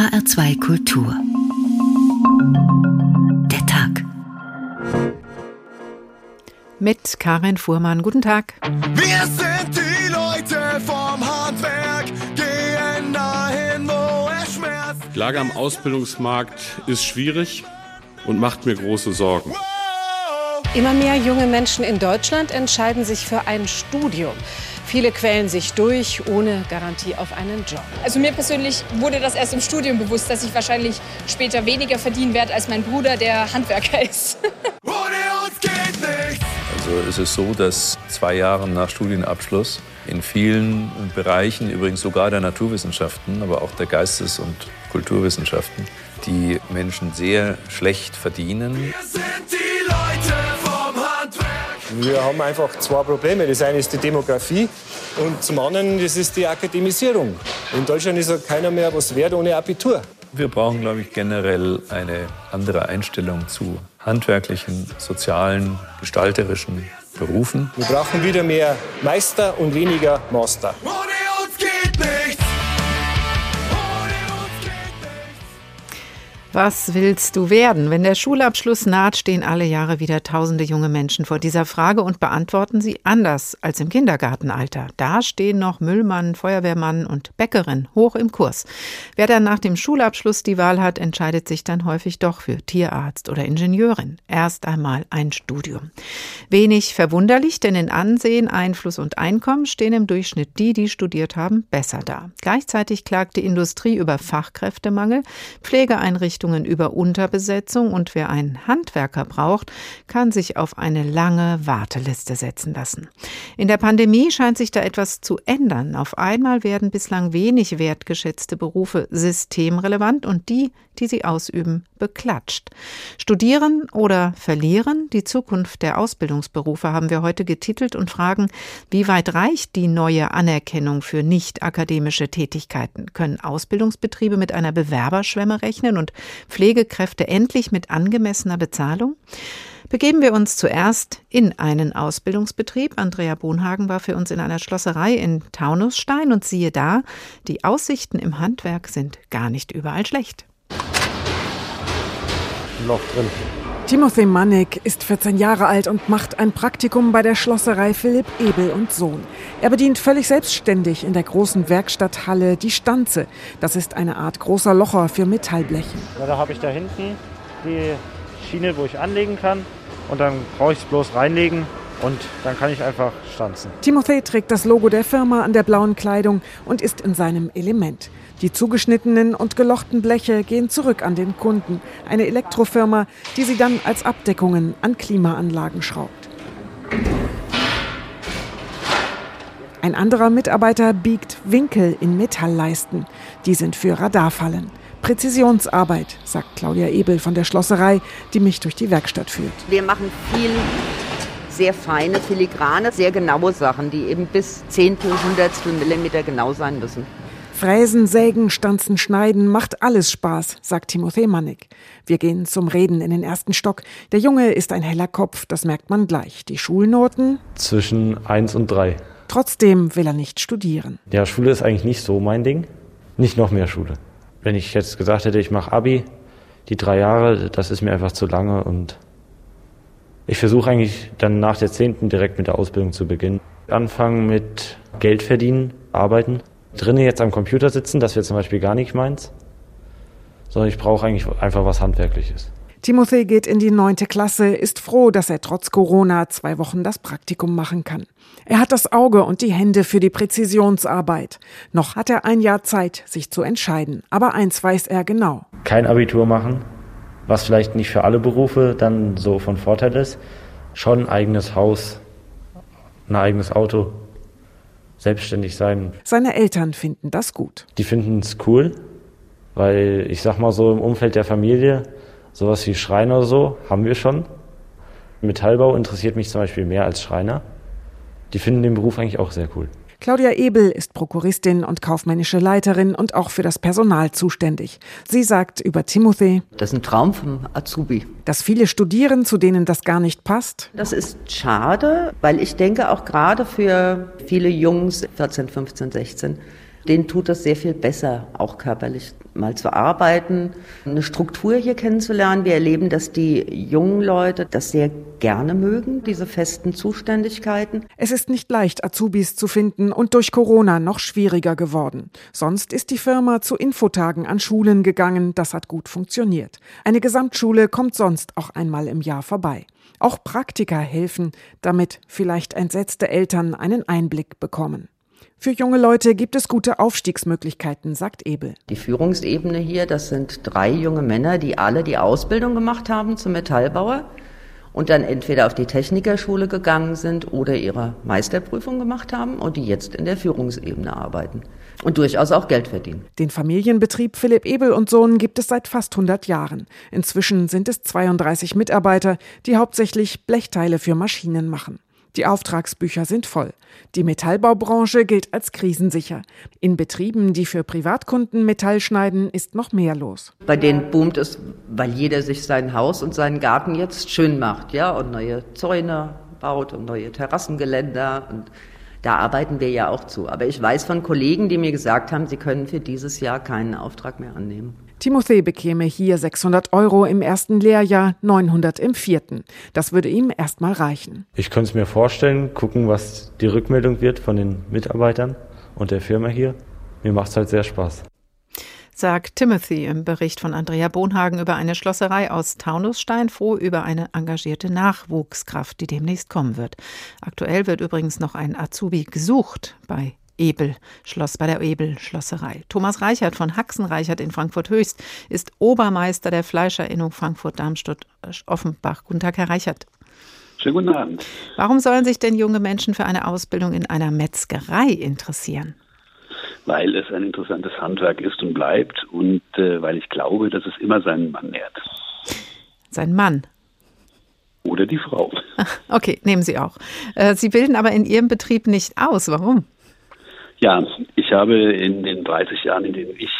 HR2 Kultur. Der Tag. Mit Karin Fuhrmann. Guten Tag. Wir sind die Leute vom Handwerk, gehen dahin, wo es schmerzt. Die Lage am Ausbildungsmarkt ist schwierig und macht mir große Sorgen. Immer mehr junge Menschen in Deutschland entscheiden sich für ein Studium. Viele quälen sich durch ohne Garantie auf einen Job. Also mir persönlich wurde das erst im Studium bewusst, dass ich wahrscheinlich später weniger verdienen werde als mein Bruder, der Handwerker ist. Ohne uns geht nichts. Also es ist so, dass zwei Jahre nach Studienabschluss in vielen Bereichen, übrigens sogar der Naturwissenschaften, aber auch der Geistes- und Kulturwissenschaften, die Menschen sehr schlecht verdienen. Wir sind die. Wir haben einfach zwei Probleme. Das eine ist die Demografie und zum anderen das ist die Akademisierung. In Deutschland ist ja keiner mehr was wert ohne Abitur. Wir brauchen, glaube ich, generell eine andere Einstellung zu handwerklichen, sozialen, gestalterischen Berufen. Wir brauchen wieder mehr Meister und weniger Master. Was willst du werden? Wenn der Schulabschluss naht, stehen alle Jahre wieder tausende junge Menschen vor dieser Frage und beantworten sie anders als im Kindergartenalter. Da stehen noch Müllmann, Feuerwehrmann und Bäckerin hoch im Kurs. Wer dann nach dem Schulabschluss die Wahl hat, entscheidet sich dann häufig doch für Tierarzt oder Ingenieurin. Erst einmal ein Studium. Wenig verwunderlich, denn in Ansehen, Einfluss und Einkommen stehen im Durchschnitt die, die studiert haben, besser da. Gleichzeitig klagt die Industrie über Fachkräftemangel, Pflegeeinrichtungen über Unterbesetzung und wer einen Handwerker braucht, kann sich auf eine lange Warteliste setzen lassen. In der Pandemie scheint sich da etwas zu ändern. Auf einmal werden bislang wenig wertgeschätzte Berufe systemrelevant und die, die sie ausüben, beklatscht. Studieren oder verlieren? Die Zukunft der Ausbildungsberufe haben wir heute getitelt und fragen, wie weit reicht die neue Anerkennung für nicht akademische Tätigkeiten? Können Ausbildungsbetriebe mit einer Bewerberschwemme rechnen und Pflegekräfte endlich mit angemessener Bezahlung? Begeben wir uns zuerst in einen Ausbildungsbetrieb. Andrea Bonhagen war für uns in einer Schlosserei in Taunusstein und siehe da, die Aussichten im Handwerk sind gar nicht überall schlecht. Loch drin. Timothy Mannig ist 14 Jahre alt und macht ein Praktikum bei der Schlosserei Philipp Ebel und Sohn. Er bedient völlig selbstständig in der großen Werkstatthalle die Stanze. Das ist eine Art großer Locher für Metallbleche. Na, da habe ich da hinten die Schiene, wo ich anlegen kann. Und dann brauche ich es bloß reinlegen und dann kann ich einfach stanzen. Timothy trägt das Logo der Firma an der blauen Kleidung und ist in seinem Element. Die zugeschnittenen und gelochten Bleche gehen zurück an den Kunden, eine Elektrofirma, die sie dann als Abdeckungen an Klimaanlagen schraubt. Ein anderer Mitarbeiter biegt Winkel in Metallleisten. Die sind für Radarfallen. Präzisionsarbeit, sagt Claudia Ebel von der Schlosserei, die mich durch die Werkstatt führt. Wir machen viel sehr feine, filigrane, sehr genaue Sachen, die eben bis Zehntel, Hundertstel Millimeter genau sein müssen. Fräsen, Sägen, Stanzen, Schneiden, macht alles Spaß, sagt Timothy Mannig. Wir gehen zum Reden in den ersten Stock. Der Junge ist ein heller Kopf, das merkt man gleich. Die Schulnoten? Zwischen 1 und 3. Trotzdem will er nicht studieren. Ja, Schule ist eigentlich nicht so mein Ding. Nicht noch mehr Schule. Wenn ich jetzt gesagt hätte, ich mache Abi, die drei Jahre, das ist mir einfach zu lange und ich versuche eigentlich dann nach der zehnten direkt mit der Ausbildung zu beginnen. Anfangen mit Geld verdienen, arbeiten. Drinnen jetzt am Computer sitzen, das wäre zum Beispiel gar nicht meins. Sondern ich brauche eigentlich einfach was Handwerkliches. Timothy geht in die neunte Klasse, ist froh, dass er trotz Corona zwei Wochen das Praktikum machen kann. Er hat das Auge und die Hände für die Präzisionsarbeit. Noch hat er ein Jahr Zeit, sich zu entscheiden. Aber eins weiß er genau. Kein Abitur machen, was vielleicht nicht für alle Berufe dann so von Vorteil ist. Schon ein eigenes Haus, ein eigenes Auto, selbstständig sein. Seine Eltern finden das gut. Die finden es cool, weil ich sag mal so im Umfeld der Familie, sowas wie Schreiner oder so haben wir schon. Metallbau interessiert mich zum Beispiel mehr als Schreiner. Die finden den Beruf eigentlich auch sehr cool. Claudia Ebel ist Prokuristin und kaufmännische Leiterin und auch für das Personal zuständig. Sie sagt über Timothy, Das ist ein Traum vom Azubi. dass viele studieren, zu denen das gar nicht passt. Das ist schade, weil ich denke auch gerade für viele Jungs, 14, 15, 16, denen tut das sehr viel besser, auch körperlich mal zu arbeiten, eine Struktur hier kennenzulernen. Wir erleben, dass die jungen Leute das sehr gerne mögen, diese festen Zuständigkeiten. Es ist nicht leicht, Azubis zu finden und durch Corona noch schwieriger geworden. Sonst ist die Firma zu Infotagen an Schulen gegangen. Das hat gut funktioniert. Eine Gesamtschule kommt sonst auch einmal im Jahr vorbei. Auch Praktika helfen, damit vielleicht entsetzte Eltern einen Einblick bekommen. Für junge Leute gibt es gute Aufstiegsmöglichkeiten, sagt Ebel. Die Führungsebene hier, das sind drei junge Männer, die alle die Ausbildung gemacht haben zum Metallbauer und dann entweder auf die Technikerschule gegangen sind oder ihre Meisterprüfung gemacht haben und die jetzt in der Führungsebene arbeiten und durchaus auch Geld verdienen. Den Familienbetrieb Philipp Ebel und Sohn gibt es seit fast 100 Jahren. Inzwischen sind es 32 Mitarbeiter, die hauptsächlich Blechteile für Maschinen machen. Die Auftragsbücher sind voll. Die Metallbaubranche gilt als krisensicher. In Betrieben, die für Privatkunden Metall schneiden, ist noch mehr los. Bei denen boomt es, weil jeder sich sein Haus und seinen Garten jetzt schön macht, ja, und neue Zäune baut und neue Terrassengeländer und da arbeiten wir ja auch zu. Aber ich weiß von Kollegen, die mir gesagt haben, sie können für dieses Jahr keinen Auftrag mehr annehmen. Timothée bekäme hier 600 Euro im ersten Lehrjahr, 900 im vierten. Das würde ihm erstmal reichen. Ich könnte es mir vorstellen, gucken, was die Rückmeldung wird von den Mitarbeitern und der Firma hier. Mir macht es halt sehr Spaß sagt Timothy im Bericht von Andrea Bonhagen über eine Schlosserei aus Taunusstein, froh über eine engagierte Nachwuchskraft, die demnächst kommen wird. Aktuell wird übrigens noch ein Azubi gesucht bei Ebel Schloss bei der Ebel Schlosserei. Thomas Reichert von Haxenreichert in Frankfurt Höchst ist Obermeister der Fleischerinnung Frankfurt Darmstadt Offenbach. Guten Tag, Herr Reichert. Schönen guten Abend. Warum sollen sich denn junge Menschen für eine Ausbildung in einer Metzgerei interessieren? Weil es ein interessantes Handwerk ist und bleibt und äh, weil ich glaube, dass es immer seinen Mann nährt. Sein Mann? Oder die Frau. Okay, nehmen Sie auch. Äh, Sie bilden aber in Ihrem Betrieb nicht aus. Warum? Ja, ich habe in den 30 Jahren, in denen ich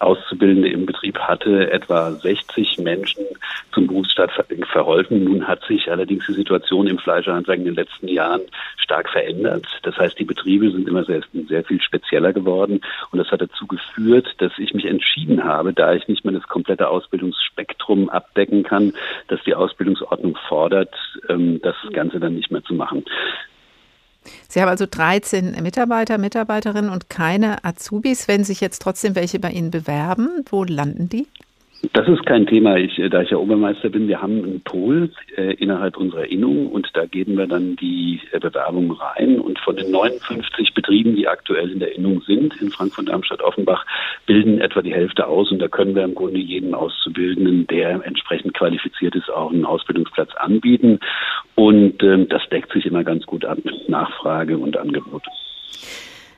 Auszubildende im Betrieb hatte, etwa 60 Menschen zum Berufsstart verholfen. Nun hat sich allerdings die Situation im Fleischhandwerk in den letzten Jahren stark verändert. Das heißt, die Betriebe sind immer sehr, sehr viel spezieller geworden und das hat dazu geführt, dass ich mich entschieden habe, da ich nicht mehr das komplette Ausbildungsspektrum abdecken kann, dass die Ausbildungsordnung fordert, ähm, das Ganze dann nicht mehr zu machen. Sie haben also 13 Mitarbeiter, Mitarbeiterinnen und keine Azubis. Wenn sich jetzt trotzdem welche bei Ihnen bewerben, wo landen die? Das ist kein Thema. Ich, äh, da ich ja Obermeister bin, wir haben einen Pool äh, innerhalb unserer Innung und da geben wir dann die äh, Bewerbungen rein. Und von den 59 Betrieben, die aktuell in der Innung sind, in Frankfurt, Darmstadt, Offenbach, bilden etwa die Hälfte aus. Und da können wir im Grunde jedem Auszubildenden, der entsprechend qualifiziert ist, auch einen Ausbildungsplatz anbieten. Und ähm, das deckt sich immer ganz gut ab, Nachfrage und Angebot.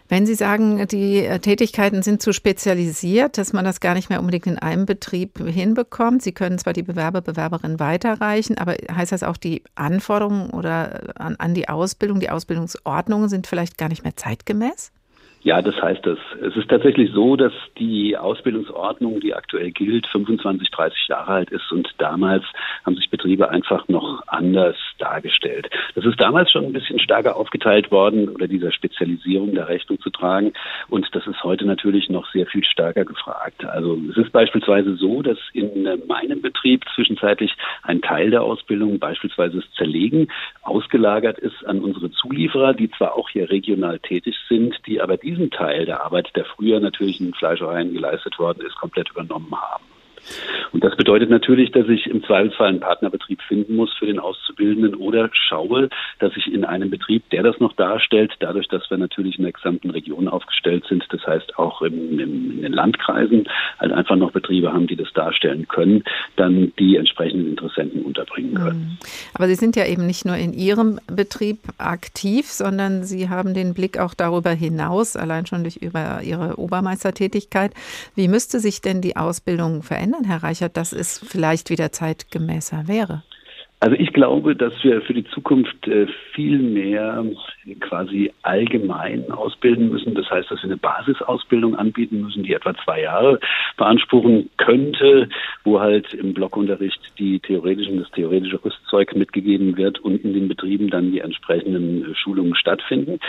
Wenn Sie sagen, die äh, Tätigkeiten sind zu spezialisiert, dass man das gar nicht mehr unbedingt in einem Betrieb hinbekommt. Sie können zwar die Bewerber, Bewerberinnen weiterreichen, aber heißt das auch, die Anforderungen oder an, an die Ausbildung, die Ausbildungsordnungen sind vielleicht gar nicht mehr zeitgemäß? Ja, das heißt es. Es ist tatsächlich so, dass die Ausbildungsordnung, die aktuell gilt, 25, 30 Jahre alt ist und damals haben sich Betriebe einfach noch anders dargestellt. Das ist damals schon ein bisschen stärker aufgeteilt worden oder dieser Spezialisierung der Rechnung zu tragen und das ist heute natürlich noch sehr viel stärker gefragt. Also es ist beispielsweise so, dass in meinem Betrieb zwischenzeitlich ein Teil der Ausbildung, beispielsweise das Zerlegen, ausgelagert ist an unsere Zulieferer, die zwar auch hier regional tätig sind, die aber diese diesen Teil der Arbeit, der früher natürlich in Fleischereien geleistet worden ist, komplett übernommen haben. Und das bedeutet natürlich, dass ich im Zweifelsfall einen Partnerbetrieb finden muss für den Auszubildenden oder schaue, dass ich in einem Betrieb, der das noch darstellt, dadurch, dass wir natürlich in der gesamten Region aufgestellt sind, das heißt auch im, im, in den Landkreisen halt einfach noch Betriebe haben, die das darstellen können, dann die entsprechenden Interessenten unterbringen können. Mhm. Aber Sie sind ja eben nicht nur in Ihrem Betrieb aktiv, sondern Sie haben den Blick auch darüber hinaus, allein schon durch über Ihre Obermeistertätigkeit. Wie müsste sich denn die Ausbildung verändern? Ändern, Herr Reichert, dass es vielleicht wieder zeitgemäßer wäre? Also ich glaube, dass wir für die Zukunft äh, viel mehr quasi allgemein ausbilden müssen. Das heißt, dass wir eine Basisausbildung anbieten müssen, die etwa zwei Jahre beanspruchen könnte, wo halt im Blockunterricht die theoretischen, das theoretische Rüstzeug mitgegeben wird und in den Betrieben dann die entsprechenden Schulungen stattfinden.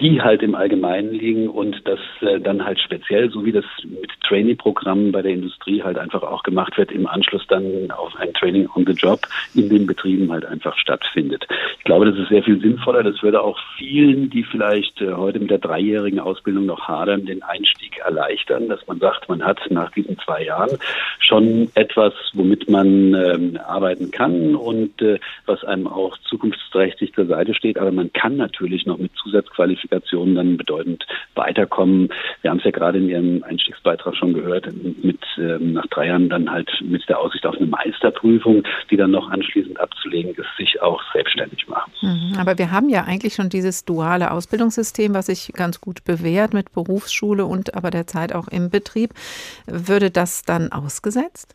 Die halt im Allgemeinen liegen und das äh, dann halt speziell, so wie das mit Trainee-Programmen bei der Industrie halt einfach auch gemacht wird, im Anschluss dann auf ein Training on the Job in den Betrieben halt einfach stattfindet. Ich glaube, das ist sehr viel sinnvoller. Das würde auch vielen, die vielleicht äh, heute mit der dreijährigen Ausbildung noch hadern, den Einstieg erleichtern, dass man sagt, man hat nach diesen zwei Jahren schon etwas, womit man ähm, arbeiten kann und äh, was einem auch zukunftsträchtig zur Seite steht. Aber man kann natürlich noch mit Zusatzqualifikationen dann bedeutend weiterkommen. Wir haben es ja gerade in Ihrem Einstiegsbeitrag schon gehört, mit ähm, nach drei Jahren dann halt mit der Aussicht auf eine Meisterprüfung, die dann noch anschließend abzulegen ist, sich auch selbstständig machen. Mhm, aber wir haben ja eigentlich schon dieses duale Ausbildungssystem, was sich ganz gut bewährt mit Berufsschule und aber derzeit auch im Betrieb. Würde das dann ausgesetzt?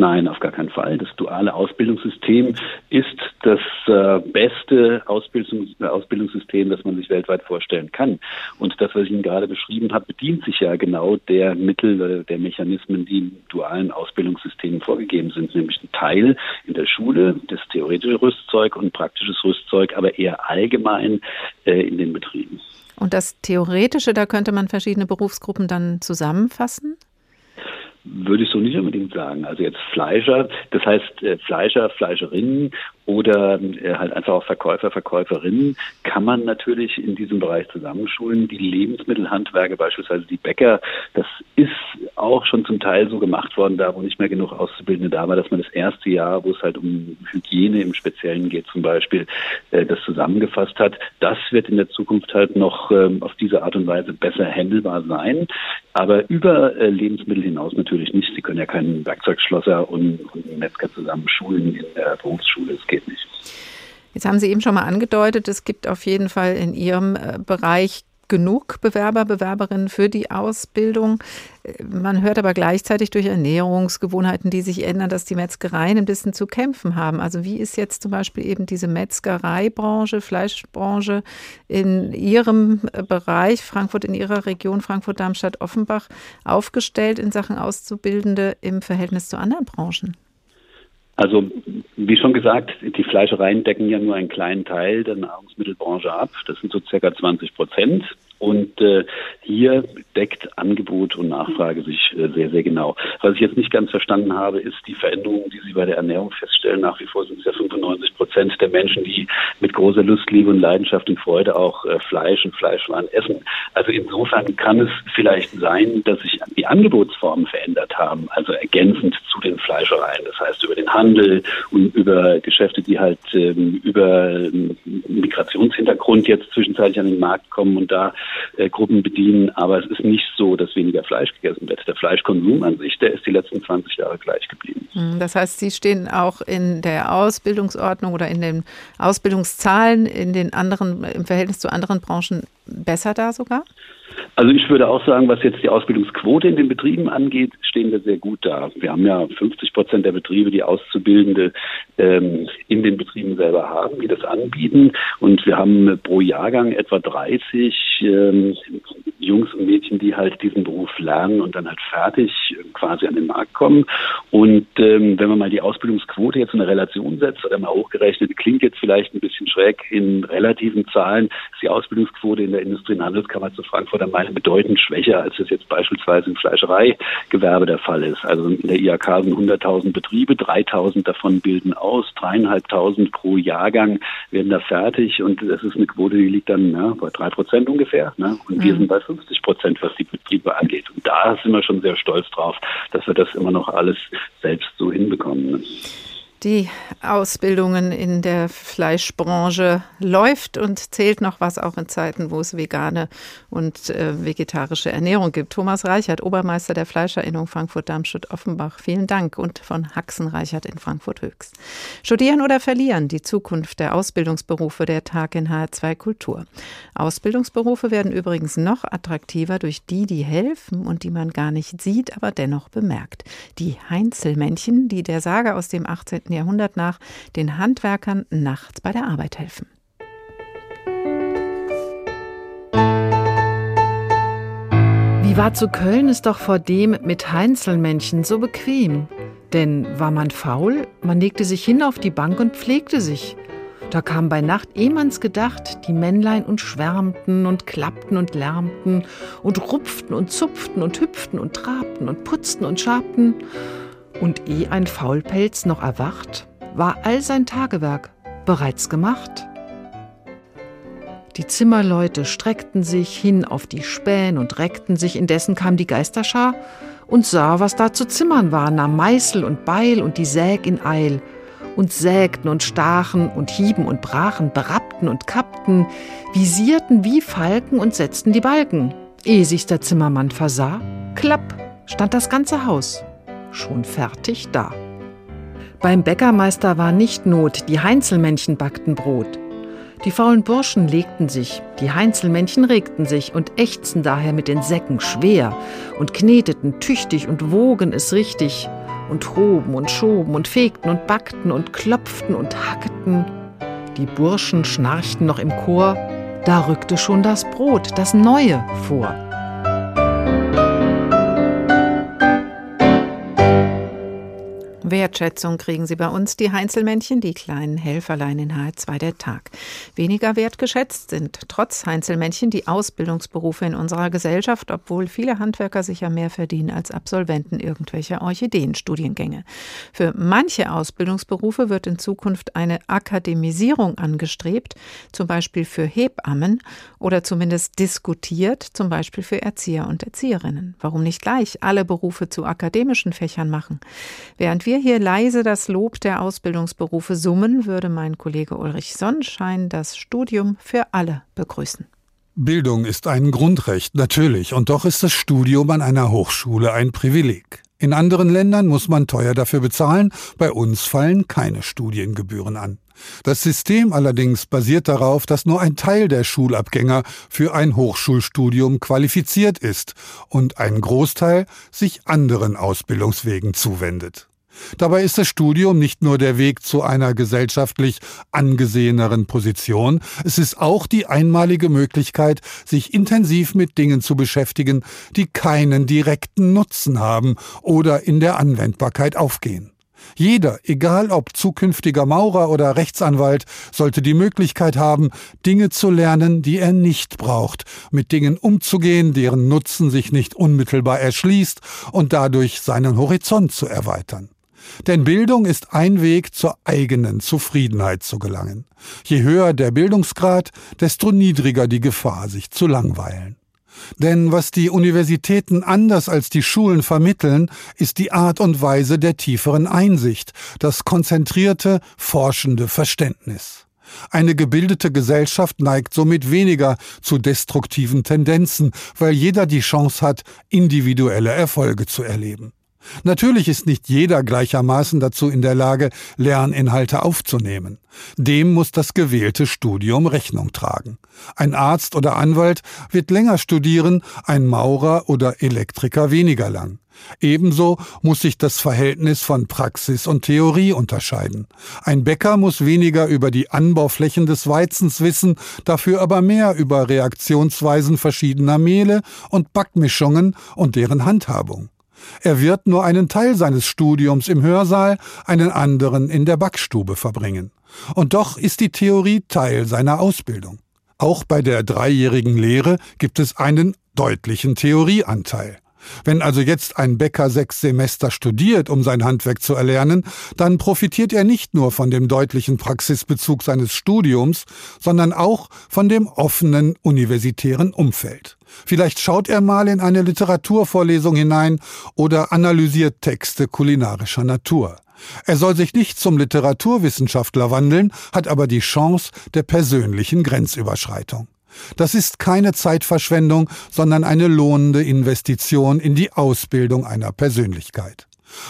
Nein, auf gar keinen Fall. Das duale Ausbildungssystem ist das äh, beste Ausbildungs Ausbildungssystem, das man sich weltweit vorstellen kann. Und das, was ich Ihnen gerade beschrieben habe, bedient sich ja genau der Mittel, äh, der Mechanismen, die im dualen Ausbildungssystem vorgegeben sind, nämlich ein Teil in der Schule, das theoretische Rüstzeug und praktisches Rüstzeug, aber eher allgemein äh, in den Betrieben. Und das Theoretische, da könnte man verschiedene Berufsgruppen dann zusammenfassen? würde ich so nicht unbedingt sagen. Also jetzt Fleischer, das heißt äh, Fleischer, Fleischerinnen oder äh, halt einfach auch Verkäufer, Verkäuferinnen kann man natürlich in diesem Bereich zusammenschulen. Die Lebensmittelhandwerke, beispielsweise die Bäcker, das ist auch schon zum Teil so gemacht worden, da wo nicht mehr genug Auszubildende da war, dass man das erste Jahr, wo es halt um Hygiene im Speziellen geht zum Beispiel, äh, das zusammengefasst hat. Das wird in der Zukunft halt noch ähm, auf diese Art und Weise besser handelbar sein. Aber über äh, Lebensmittel hinaus natürlich nicht. Sie können ja keinen Werkzeugschlosser und, und Metzger zusammen schulen in der Berufsschule. Es geht nicht. Jetzt haben Sie eben schon mal angedeutet, es gibt auf jeden Fall in Ihrem äh, Bereich genug Bewerber, Bewerberinnen für die Ausbildung. Man hört aber gleichzeitig durch Ernährungsgewohnheiten, die sich ändern, dass die Metzgereien ein bisschen zu kämpfen haben. Also wie ist jetzt zum Beispiel eben diese Metzgereibranche, Fleischbranche in Ihrem Bereich, Frankfurt, in Ihrer Region, Frankfurt, Darmstadt, Offenbach aufgestellt in Sachen Auszubildende im Verhältnis zu anderen Branchen? Also wie schon gesagt, die Fleischereien decken ja nur einen kleinen Teil der Nahrungsmittelbranche ab. Das sind so circa 20 Prozent. Und äh, hier deckt Angebot und Nachfrage sich äh, sehr, sehr genau. Was ich jetzt nicht ganz verstanden habe, ist die Veränderung, die Sie bei der Ernährung feststellen. Nach wie vor sind es ja 95 Prozent der Menschen, die mit großer Lust, Liebe und Leidenschaft und Freude auch äh, Fleisch und Fleischwaren essen. Also insofern kann es vielleicht sein, dass sich die Angebotsformen verändert haben, also ergänzend zu den Fleischereien. Das heißt über den Handel und über Geschäfte, die halt ähm, über ähm, Migrationshintergrund jetzt zwischenzeitlich an den Markt kommen und da äh, Gruppen bedienen. Aber es ist nicht so, dass weniger Fleisch gegessen wird. Der Fleischkonsum an sich, der ist die letzten 20 Jahre gleich geblieben. Hm, das heißt, Sie stehen auch in der Ausbildungsordnung oder in den Ausbildungszahlen in den anderen, im Verhältnis zu anderen Branchen besser da sogar? Also ich würde auch sagen, was jetzt die Ausbildungsquote in den Betrieben angeht, stehen wir sehr gut da. Wir haben ja 50 Prozent der Betriebe, die Auszubildende ähm, in den Betrieben selber haben, die das anbieten. Und wir haben pro Jahrgang etwa 30 ähm, Jungs und Mädchen, die halt diesen Beruf lernen und dann halt fertig quasi an den Markt kommen. Und ähm, wenn man mal die Ausbildungsquote jetzt in eine Relation setzt oder mal hochgerechnet, klingt jetzt vielleicht ein bisschen schräg in relativen Zahlen, ist die Ausbildungsquote in der Industrie- und Handelskammer zu Frankfurt am Main bedeutend schwächer, als es jetzt beispielsweise im Fleischereigewerbe der Fall ist. Also in der IHK sind 100.000 Betriebe, 3.000 davon bilden aus, dreieinhalbtausend pro Jahrgang werden da fertig und das ist eine Quote, die liegt dann ja, bei drei Prozent ungefähr. Ne? Und mhm. wir sind bei 50 Prozent, was die Betriebe angeht. Und da sind wir schon sehr stolz drauf, dass wir das immer noch alles selbst so hinbekommen. Ne? Die Ausbildungen in der Fleischbranche läuft und zählt noch was auch in Zeiten, wo es vegane und äh, vegetarische Ernährung gibt. Thomas Reichert, Obermeister der Fleischerinnung Frankfurt-Darmstadt-Offenbach. Vielen Dank und von Haxen Reichert in Frankfurt-Höchst. Studieren oder verlieren? Die Zukunft der Ausbildungsberufe der Tag in HR2 Kultur. Ausbildungsberufe werden übrigens noch attraktiver durch die, die helfen und die man gar nicht sieht, aber dennoch bemerkt. Die Heinzelmännchen, die der Sage aus dem 18. Jahrhundert nach den Handwerkern nachts bei der Arbeit helfen. Wie war zu Köln es doch vor dem mit Heinzelmännchen so bequem. Denn war man faul, man legte sich hin auf die Bank und pflegte sich. Da kam bei Nacht ehmals gedacht, die Männlein und schwärmten und klappten und lärmten und rupften und zupften und hüpften und trabten und putzten und schabten. Und eh ein Faulpelz noch erwacht, war all sein Tagewerk bereits gemacht. Die Zimmerleute streckten sich hin auf die Spähen und reckten sich, indessen kam die Geisterschar und sah, was da zu zimmern war, nahm Meißel und Beil und die Säg in Eil und sägten und stachen und hieben und brachen, berappten und kappten, visierten wie Falken und setzten die Balken. Ehe sich der Zimmermann versah, klapp, stand das ganze Haus, schon fertig da. Beim Bäckermeister war nicht Not, die Heinzelmännchen backten Brot. Die faulen Burschen legten sich, die Heinzelmännchen regten sich und ächzten daher mit den Säcken schwer und kneteten tüchtig und wogen es richtig und hoben und schoben und fegten und backten und klopften und hackten. Die Burschen schnarchten noch im Chor, da rückte schon das Brot, das Neue, vor. Wertschätzung kriegen sie bei uns, die Heinzelmännchen, die kleinen Helferlein in H2 der Tag. Weniger wertgeschätzt sind trotz Heinzelmännchen die Ausbildungsberufe in unserer Gesellschaft, obwohl viele Handwerker sicher mehr verdienen als Absolventen irgendwelcher Orchideenstudiengänge. Für manche Ausbildungsberufe wird in Zukunft eine Akademisierung angestrebt, zum Beispiel für Hebammen oder zumindest diskutiert, zum Beispiel für Erzieher und Erzieherinnen. Warum nicht gleich alle Berufe zu akademischen Fächern machen? Während wir hier leise das Lob der Ausbildungsberufe summen, würde mein Kollege Ulrich Sonnenschein das Studium für alle begrüßen. Bildung ist ein Grundrecht, natürlich, und doch ist das Studium an einer Hochschule ein Privileg. In anderen Ländern muss man teuer dafür bezahlen, bei uns fallen keine Studiengebühren an. Das System allerdings basiert darauf, dass nur ein Teil der Schulabgänger für ein Hochschulstudium qualifiziert ist und ein Großteil sich anderen Ausbildungswegen zuwendet. Dabei ist das Studium nicht nur der Weg zu einer gesellschaftlich angeseheneren Position, es ist auch die einmalige Möglichkeit, sich intensiv mit Dingen zu beschäftigen, die keinen direkten Nutzen haben oder in der Anwendbarkeit aufgehen. Jeder, egal ob zukünftiger Maurer oder Rechtsanwalt, sollte die Möglichkeit haben, Dinge zu lernen, die er nicht braucht, mit Dingen umzugehen, deren Nutzen sich nicht unmittelbar erschließt und dadurch seinen Horizont zu erweitern. Denn Bildung ist ein Weg zur eigenen Zufriedenheit zu gelangen. Je höher der Bildungsgrad, desto niedriger die Gefahr, sich zu langweilen. Denn was die Universitäten anders als die Schulen vermitteln, ist die Art und Weise der tieferen Einsicht, das konzentrierte, forschende Verständnis. Eine gebildete Gesellschaft neigt somit weniger zu destruktiven Tendenzen, weil jeder die Chance hat, individuelle Erfolge zu erleben. Natürlich ist nicht jeder gleichermaßen dazu in der Lage, Lerninhalte aufzunehmen. Dem muss das gewählte Studium Rechnung tragen. Ein Arzt oder Anwalt wird länger studieren, ein Maurer oder Elektriker weniger lang. Ebenso muss sich das Verhältnis von Praxis und Theorie unterscheiden. Ein Bäcker muss weniger über die Anbauflächen des Weizens wissen, dafür aber mehr über Reaktionsweisen verschiedener Mehle und Backmischungen und deren Handhabung. Er wird nur einen Teil seines Studiums im Hörsaal, einen anderen in der Backstube verbringen. Und doch ist die Theorie Teil seiner Ausbildung. Auch bei der dreijährigen Lehre gibt es einen deutlichen Theorieanteil. Wenn also jetzt ein Bäcker sechs Semester studiert, um sein Handwerk zu erlernen, dann profitiert er nicht nur von dem deutlichen Praxisbezug seines Studiums, sondern auch von dem offenen universitären Umfeld. Vielleicht schaut er mal in eine Literaturvorlesung hinein oder analysiert Texte kulinarischer Natur. Er soll sich nicht zum Literaturwissenschaftler wandeln, hat aber die Chance der persönlichen Grenzüberschreitung. Das ist keine Zeitverschwendung, sondern eine lohnende Investition in die Ausbildung einer Persönlichkeit.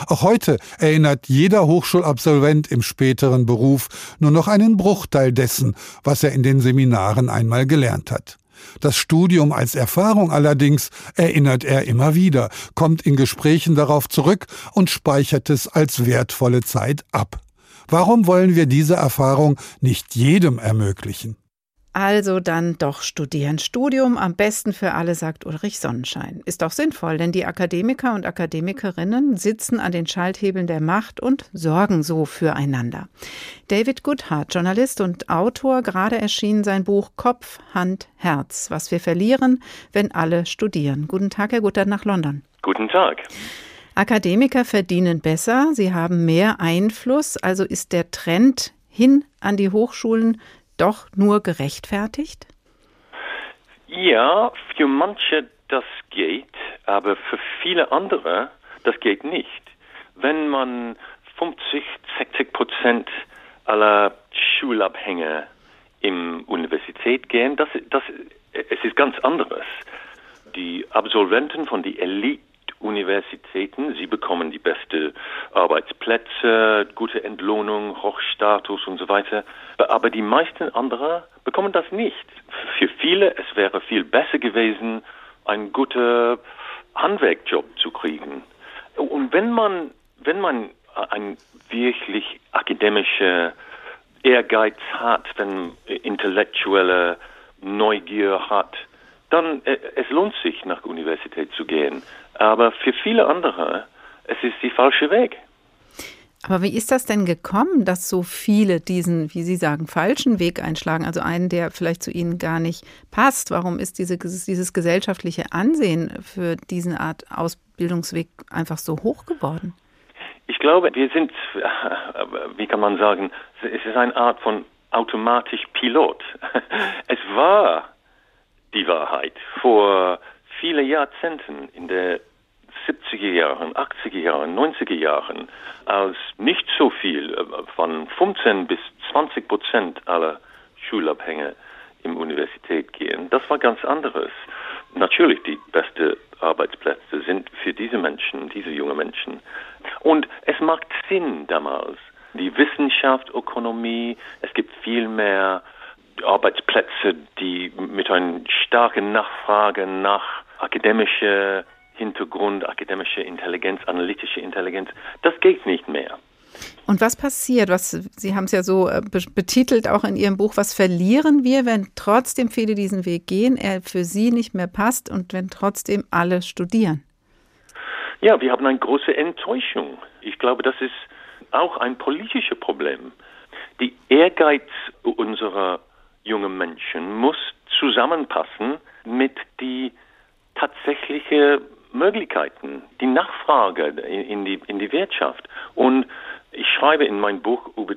Auch heute erinnert jeder Hochschulabsolvent im späteren Beruf nur noch einen Bruchteil dessen, was er in den Seminaren einmal gelernt hat. Das Studium als Erfahrung allerdings erinnert er immer wieder, kommt in Gesprächen darauf zurück und speichert es als wertvolle Zeit ab. Warum wollen wir diese Erfahrung nicht jedem ermöglichen? Also dann doch studieren. Studium am besten für alle, sagt Ulrich Sonnenschein. Ist auch sinnvoll, denn die Akademiker und Akademikerinnen sitzen an den Schalthebeln der Macht und sorgen so füreinander. David Goodhart, Journalist und Autor, gerade erschien sein Buch Kopf, Hand, Herz, was wir verlieren, wenn alle studieren. Guten Tag, Herr Goodhart, nach London. Guten Tag. Akademiker verdienen besser, sie haben mehr Einfluss, also ist der Trend hin an die Hochschulen doch nur gerechtfertigt? Ja, für manche das geht, aber für viele andere das geht nicht. Wenn man 50, 60 Prozent aller Schulabhänger im Universität gehen, das, das, es ist ganz anderes. Die Absolventen von die Elite Universitäten. Sie bekommen die beste Arbeitsplätze, gute Entlohnung, Hochstatus und so weiter. Aber die meisten anderen bekommen das nicht. Für viele es wäre viel besser gewesen, einen guten Handwerkjob zu kriegen. Und wenn man, wenn man ein wirklich akademischer Ehrgeiz hat, wenn intellektuelle Neugier hat, dann äh, es lohnt sich nach Universität zu gehen. Aber für viele andere, es ist die falsche Weg. Aber wie ist das denn gekommen, dass so viele diesen, wie Sie sagen, falschen Weg einschlagen? Also einen, der vielleicht zu Ihnen gar nicht passt. Warum ist diese, dieses gesellschaftliche Ansehen für diesen Art Ausbildungsweg einfach so hoch geworden? Ich glaube, wir sind, wie kann man sagen, es ist eine Art von automatisch Pilot. Es war die Wahrheit vor vielen Jahrzehnten in der 70er Jahren, 80er Jahren, 90er Jahren, als nicht so viel, äh, von 15 bis 20 Prozent aller Schulabhänger im Universität gehen. Das war ganz anderes. Natürlich, die besten Arbeitsplätze sind für diese Menschen, diese jungen Menschen. Und es macht Sinn damals. Die Wissenschaft, Ökonomie, es gibt viel mehr Arbeitsplätze, die mit einer starken Nachfrage nach akademischer Hintergrund, akademische Intelligenz, analytische Intelligenz, das geht nicht mehr. Und was passiert? Was, Sie haben es ja so äh, betitelt auch in Ihrem Buch, was verlieren wir, wenn trotzdem viele diesen Weg gehen, er für Sie nicht mehr passt und wenn trotzdem alle studieren? Ja, wir haben eine große Enttäuschung. Ich glaube, das ist auch ein politisches Problem. Die Ehrgeiz unserer jungen Menschen muss zusammenpassen mit die tatsächliche Möglichkeiten, die Nachfrage in die, in die Wirtschaft. Und ich schreibe in meinem Buch über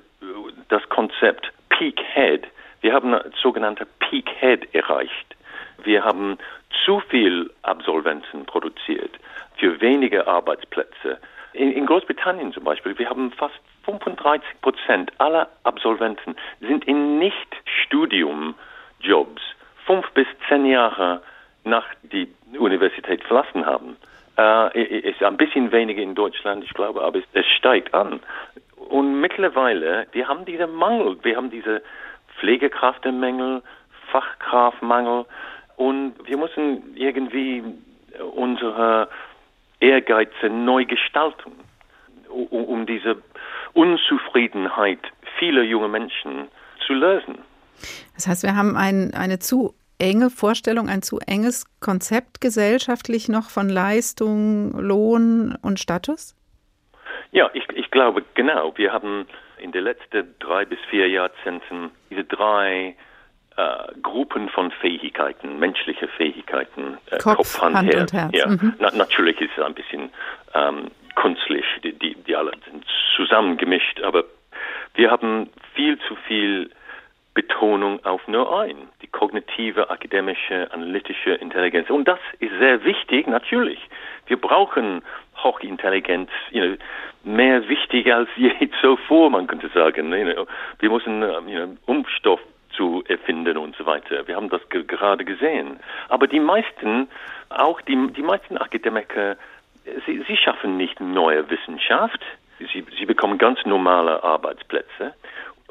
das Konzept Peak Head. Wir haben sogenannte Peak Head erreicht. Wir haben zu viel Absolventen produziert für wenige Arbeitsplätze. In, in Großbritannien zum Beispiel, wir haben fast 35 Prozent aller Absolventen sind in Nicht-Studium-Jobs fünf bis zehn Jahre nach die Universität verlassen haben. Äh, ist ein bisschen weniger in Deutschland, ich glaube, aber es, es steigt an. Und mittlerweile, wir haben diesen Mangel, wir haben diese Pflegekräftemangel, Fachkraftmangel und wir müssen irgendwie unsere Ehrgeize neu gestalten, um, um diese Unzufriedenheit vieler junger Menschen zu lösen. Das heißt, wir haben ein, eine zu enge Vorstellung, ein zu enges Konzept gesellschaftlich noch von Leistung, Lohn und Status? Ja, ich, ich glaube genau. Wir haben in den letzten drei bis vier Jahrzehnten diese drei äh, Gruppen von Fähigkeiten, menschliche Fähigkeiten, äh, Kopf, Kopf, Hand, Hand Herz. und Herz. Ja. Mhm. Na, natürlich ist es ein bisschen ähm, künstlich, die, die, die alle sind zusammengemischt, aber wir haben viel zu viel Betonung auf nur ein, die kognitive, akademische, analytische Intelligenz. Und das ist sehr wichtig, natürlich. Wir brauchen Hochintelligenz, you know, mehr wichtig als je zuvor, man könnte sagen. You know, wir müssen you know, Umstoff zu erfinden und so weiter. Wir haben das gerade gesehen. Aber die meisten, auch die, die meisten Akademiker, sie, sie schaffen nicht neue Wissenschaft. Sie, sie bekommen ganz normale Arbeitsplätze.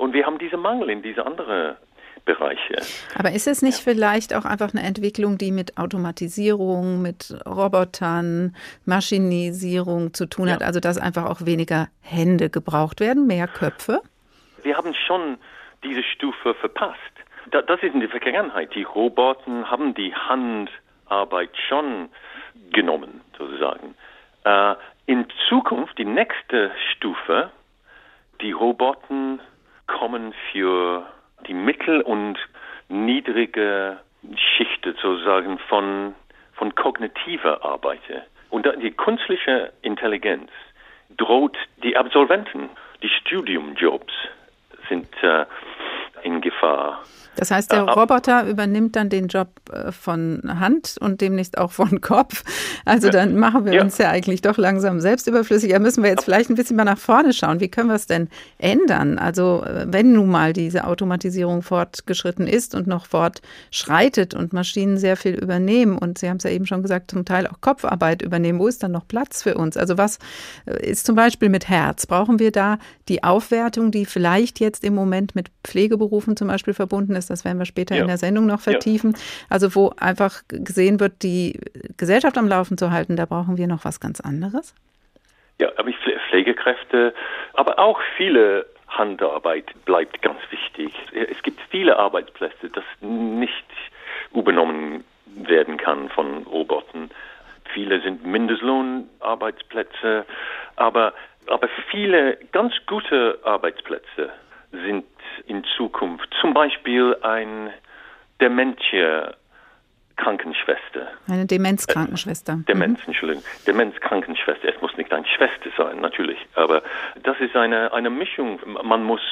Und wir haben diesen Mangel in diese anderen Bereiche. Aber ist es nicht ja. vielleicht auch einfach eine Entwicklung, die mit Automatisierung, mit Robotern, Maschinisierung zu tun ja. hat? Also dass einfach auch weniger Hände gebraucht werden, mehr Köpfe? Wir haben schon diese Stufe verpasst. das ist in der Vergangenheit. Die Roboter haben die Handarbeit schon genommen, sozusagen. Äh, in Zukunft, die nächste Stufe, die Roboter kommen für die mittel- und niedrige Schichten sozusagen von, von kognitiver Arbeit. Und die künstliche Intelligenz droht die Absolventen, die Studiumjobs sind äh, in Gefahr. Das heißt, der Roboter übernimmt dann den Job äh, von Hand und demnächst auch von Kopf. Also dann machen wir ja. uns ja eigentlich doch langsam selbst überflüssig. Da müssen wir jetzt vielleicht ein bisschen mal nach vorne schauen. Wie können wir es denn ändern? Also äh, wenn nun mal diese Automatisierung fortgeschritten ist und noch fortschreitet und Maschinen sehr viel übernehmen und Sie haben es ja eben schon gesagt, zum Teil auch Kopfarbeit übernehmen, wo ist dann noch Platz für uns? Also was äh, ist zum Beispiel mit Herz? Brauchen wir da die Aufwertung, die vielleicht jetzt im Moment mit Pflegeberufen zum Beispiel verbunden ist? ist. Das werden wir später ja. in der Sendung noch vertiefen. Ja. Also wo einfach gesehen wird, die Gesellschaft am Laufen zu halten, da brauchen wir noch was ganz anderes. Ja, aber Pflegekräfte, aber auch viele Handarbeit bleibt ganz wichtig. Es gibt viele Arbeitsplätze, das nicht übernommen werden kann von Robotern. Viele sind Mindestlohnarbeitsplätze, aber, aber viele ganz gute Arbeitsplätze sind in Zukunft zum Beispiel ein Dementia Krankenschwester. Eine Demenzkrankenschwester. Äh, Demenz, mhm. Entschuldigung. Demenzkrankenschwester. Es muss nicht eine Schwester sein, natürlich. Aber das ist eine, eine Mischung. Man muss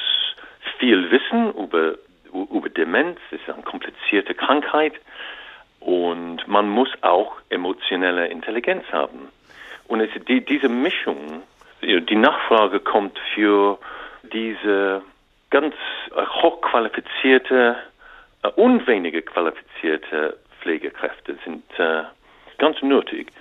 viel wissen über, über Demenz. Es ist eine komplizierte Krankheit. Und man muss auch emotionelle Intelligenz haben. Und es, die, diese Mischung, die Nachfrage kommt für diese ganz äh, hochqualifizierte äh, und wenige qualifizierte Pflegekräfte sind äh, ganz nötig.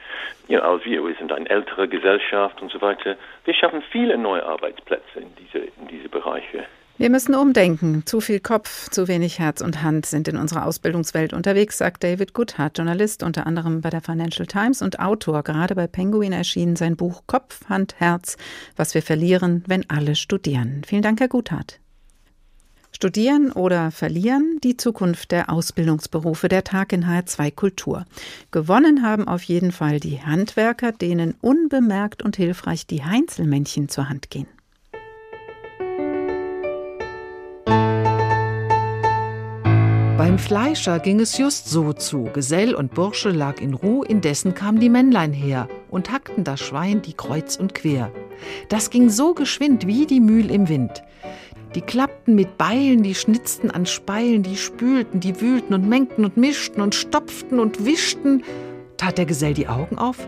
Ja, als wir, wir sind eine ältere Gesellschaft und so weiter. Wir schaffen viele neue Arbeitsplätze in diese, in diese Bereiche. Wir müssen umdenken. Zu viel Kopf, zu wenig Herz und Hand sind in unserer Ausbildungswelt unterwegs, sagt David Goodhart, Journalist unter anderem bei der Financial Times und Autor. Gerade bei Penguin erschien sein Buch Kopf, Hand, Herz, was wir verlieren, wenn alle studieren. Vielen Dank, Herr Goodhart. Studieren oder verlieren? Die Zukunft der Ausbildungsberufe der Tag in HR2 Kultur. Gewonnen haben auf jeden Fall die Handwerker, denen unbemerkt und hilfreich die Heinzelmännchen zur Hand gehen. Beim Fleischer ging es just so zu. Gesell und Bursche lag in Ruh, indessen kamen die Männlein her und hackten das Schwein die kreuz und quer. Das ging so geschwind wie die Mühl im Wind. Die klappten mit Beilen, die schnitzten an Speilen, die spülten, die wühlten und mengten und mischten und stopften und wischten. Tat der Gesell die Augen auf?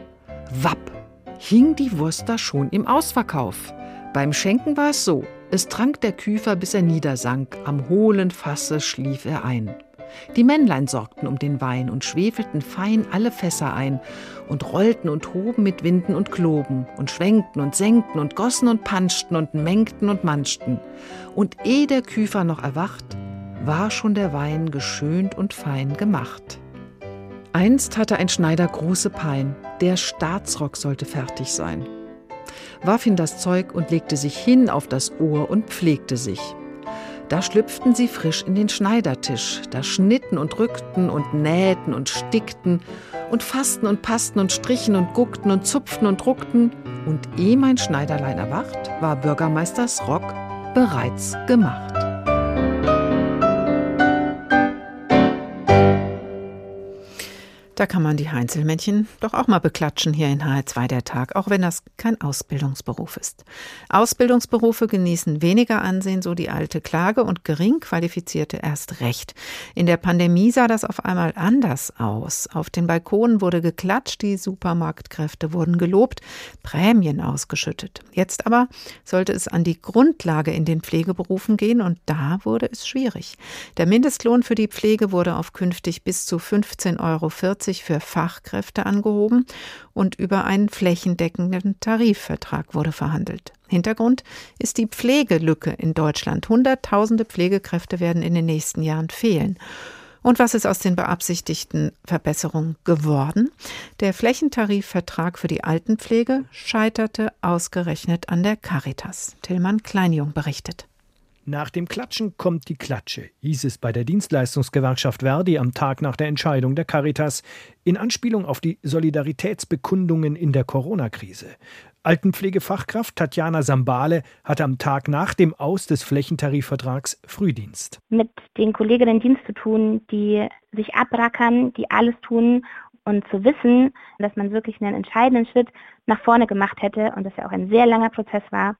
Wapp, hing die Wurst da schon im Ausverkauf. Beim Schenken war es so, es trank der Küfer, bis er niedersank, am hohlen Fasse schlief er ein. Die Männlein sorgten um den Wein und schwefelten fein alle Fässer ein und rollten und hoben mit Winden und Kloben und schwenkten und senkten und gossen und panschten und mengten und manschten. Und eh der Küfer noch erwacht, war schon der Wein geschönt und fein gemacht. Einst hatte ein Schneider große Pein, der Staatsrock sollte fertig sein. Warf ihn das Zeug und legte sich hin auf das Ohr und pflegte sich. Da schlüpften sie frisch in den Schneidertisch, da schnitten und rückten und nähten und stickten und fassten und passten und strichen und guckten und zupften und druckten, und eh mein Schneiderlein erwacht, war Bürgermeisters Rock bereits gemacht. Da kann man die Heinzelmännchen doch auch mal beklatschen hier in HR2 der Tag, auch wenn das kein Ausbildungsberuf ist. Ausbildungsberufe genießen weniger Ansehen, so die alte Klage, und gering qualifizierte erst recht. In der Pandemie sah das auf einmal anders aus. Auf den Balkonen wurde geklatscht, die Supermarktkräfte wurden gelobt, Prämien ausgeschüttet. Jetzt aber sollte es an die Grundlage in den Pflegeberufen gehen, und da wurde es schwierig. Der Mindestlohn für die Pflege wurde auf künftig bis zu 15,40 Euro für Fachkräfte angehoben und über einen flächendeckenden Tarifvertrag wurde verhandelt. Hintergrund ist die Pflegelücke in Deutschland. Hunderttausende Pflegekräfte werden in den nächsten Jahren fehlen. Und was ist aus den beabsichtigten Verbesserungen geworden? Der Flächentarifvertrag für die Altenpflege scheiterte ausgerechnet an der Caritas. Tillmann Kleinjung berichtet. Nach dem Klatschen kommt die Klatsche, hieß es bei der Dienstleistungsgewerkschaft Verdi am Tag nach der Entscheidung der Caritas, in Anspielung auf die Solidaritätsbekundungen in der Corona-Krise. Altenpflegefachkraft Tatjana Sambale hatte am Tag nach dem Aus des Flächentarifvertrags Frühdienst. Mit den Kolleginnen Dienst zu tun, die sich abrackern, die alles tun und zu wissen, dass man wirklich einen entscheidenden Schritt nach vorne gemacht hätte und das ja auch ein sehr langer Prozess war.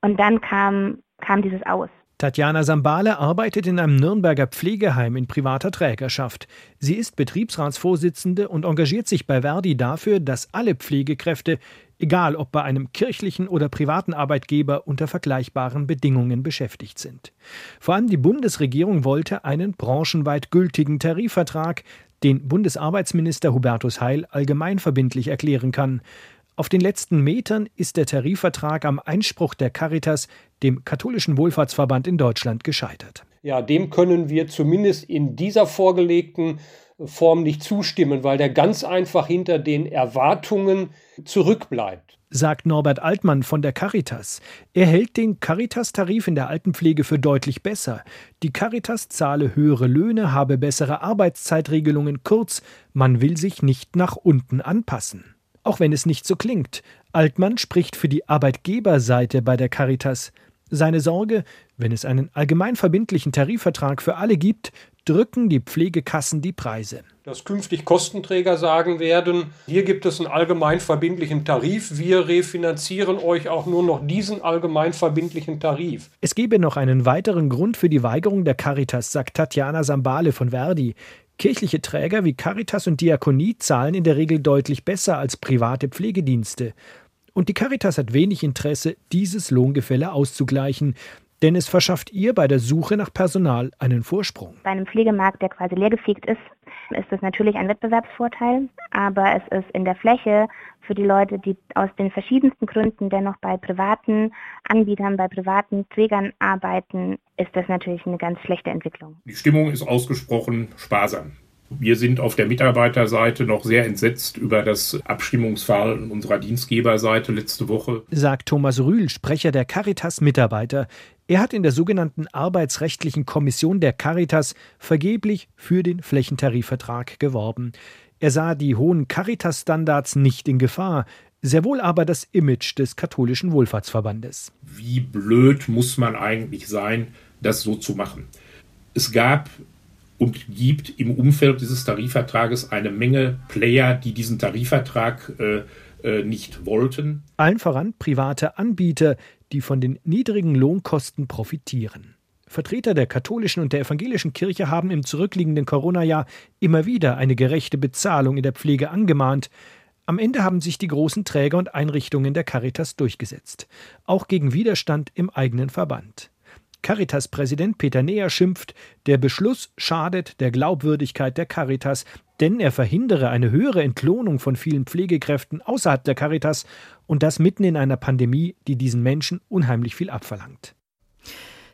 Und dann kam, kam dieses Aus. Tatjana Sambale arbeitet in einem Nürnberger Pflegeheim in privater Trägerschaft. Sie ist Betriebsratsvorsitzende und engagiert sich bei Verdi dafür, dass alle Pflegekräfte, egal ob bei einem kirchlichen oder privaten Arbeitgeber, unter vergleichbaren Bedingungen beschäftigt sind. Vor allem die Bundesregierung wollte einen branchenweit gültigen Tarifvertrag, den Bundesarbeitsminister Hubertus Heil allgemeinverbindlich erklären kann. Auf den letzten Metern ist der Tarifvertrag am Einspruch der Caritas, dem katholischen Wohlfahrtsverband in Deutschland, gescheitert. Ja, dem können wir zumindest in dieser vorgelegten Form nicht zustimmen, weil der ganz einfach hinter den Erwartungen zurückbleibt. Sagt Norbert Altmann von der Caritas. Er hält den Caritas-Tarif in der Altenpflege für deutlich besser. Die Caritas zahle höhere Löhne, habe bessere Arbeitszeitregelungen, kurz, man will sich nicht nach unten anpassen auch wenn es nicht so klingt. Altmann spricht für die Arbeitgeberseite bei der Caritas. Seine Sorge, wenn es einen allgemeinverbindlichen Tarifvertrag für alle gibt, drücken die Pflegekassen die Preise. Dass künftig Kostenträger sagen werden, hier gibt es einen allgemeinverbindlichen Tarif, wir refinanzieren euch auch nur noch diesen allgemeinverbindlichen Tarif. Es gebe noch einen weiteren Grund für die Weigerung der Caritas, sagt Tatjana Sambale von Verdi. Kirchliche Träger wie Caritas und Diakonie zahlen in der Regel deutlich besser als private Pflegedienste. Und die Caritas hat wenig Interesse, dieses Lohngefälle auszugleichen, denn es verschafft ihr bei der Suche nach Personal einen Vorsprung. Bei einem Pflegemarkt, der quasi leergefegt ist, ist das natürlich ein Wettbewerbsvorteil, aber es ist in der Fläche für die Leute, die aus den verschiedensten Gründen dennoch bei privaten Anbietern, bei privaten Trägern arbeiten, ist das natürlich eine ganz schlechte Entwicklung. Die Stimmung ist ausgesprochen sparsam. Wir sind auf der Mitarbeiterseite noch sehr entsetzt über das Abstimmungsverhalten unserer Dienstgeberseite letzte Woche. Sagt Thomas Rühl, Sprecher der Caritas Mitarbeiter. Er hat in der sogenannten Arbeitsrechtlichen Kommission der Caritas vergeblich für den Flächentarifvertrag geworben. Er sah die hohen Caritas-Standards nicht in Gefahr, sehr wohl aber das Image des katholischen Wohlfahrtsverbandes. Wie blöd muss man eigentlich sein, das so zu machen? Es gab und gibt im Umfeld dieses Tarifvertrages eine Menge Player, die diesen Tarifvertrag äh, äh, nicht wollten. Allen voran private Anbieter, die von den niedrigen Lohnkosten profitieren. Vertreter der katholischen und der evangelischen Kirche haben im zurückliegenden Corona-Jahr immer wieder eine gerechte Bezahlung in der Pflege angemahnt. Am Ende haben sich die großen Träger und Einrichtungen der Caritas durchgesetzt, auch gegen Widerstand im eigenen Verband. Caritas-Präsident Peter Neher schimpft, der Beschluss schadet der Glaubwürdigkeit der Caritas, denn er verhindere eine höhere Entlohnung von vielen Pflegekräften außerhalb der Caritas und das mitten in einer Pandemie, die diesen Menschen unheimlich viel abverlangt.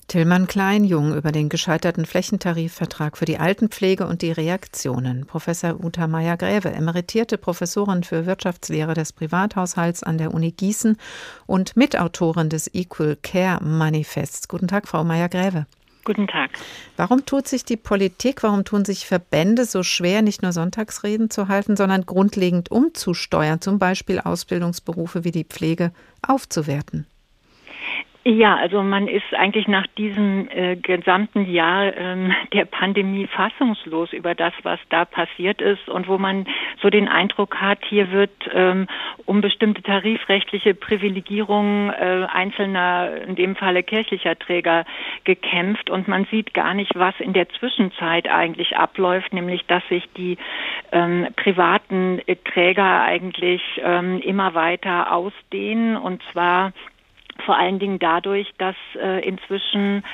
Tillmann Kleinjung über den gescheiterten Flächentarifvertrag für die Altenpflege und die Reaktionen. Professor Uta Meyer-Gräve, emeritierte Professorin für Wirtschaftslehre des Privathaushalts an der Uni Gießen und Mitautorin des Equal Care Manifests. Guten Tag, Frau Meyer-Gräve. Guten Tag. Warum tut sich die Politik, warum tun sich Verbände so schwer, nicht nur Sonntagsreden zu halten, sondern grundlegend umzusteuern, zum Beispiel Ausbildungsberufe wie die Pflege aufzuwerten? Ja, also man ist eigentlich nach diesem äh, gesamten Jahr ähm, der Pandemie fassungslos über das, was da passiert ist und wo man so den Eindruck hat, hier wird ähm, um bestimmte tarifrechtliche Privilegierungen äh, einzelner, in dem Falle kirchlicher Träger, gekämpft. Und man sieht gar nicht, was in der Zwischenzeit eigentlich abläuft, nämlich dass sich die ähm, privaten Träger eigentlich ähm, immer weiter ausdehnen. Und zwar vor allen Dingen dadurch, dass äh, inzwischen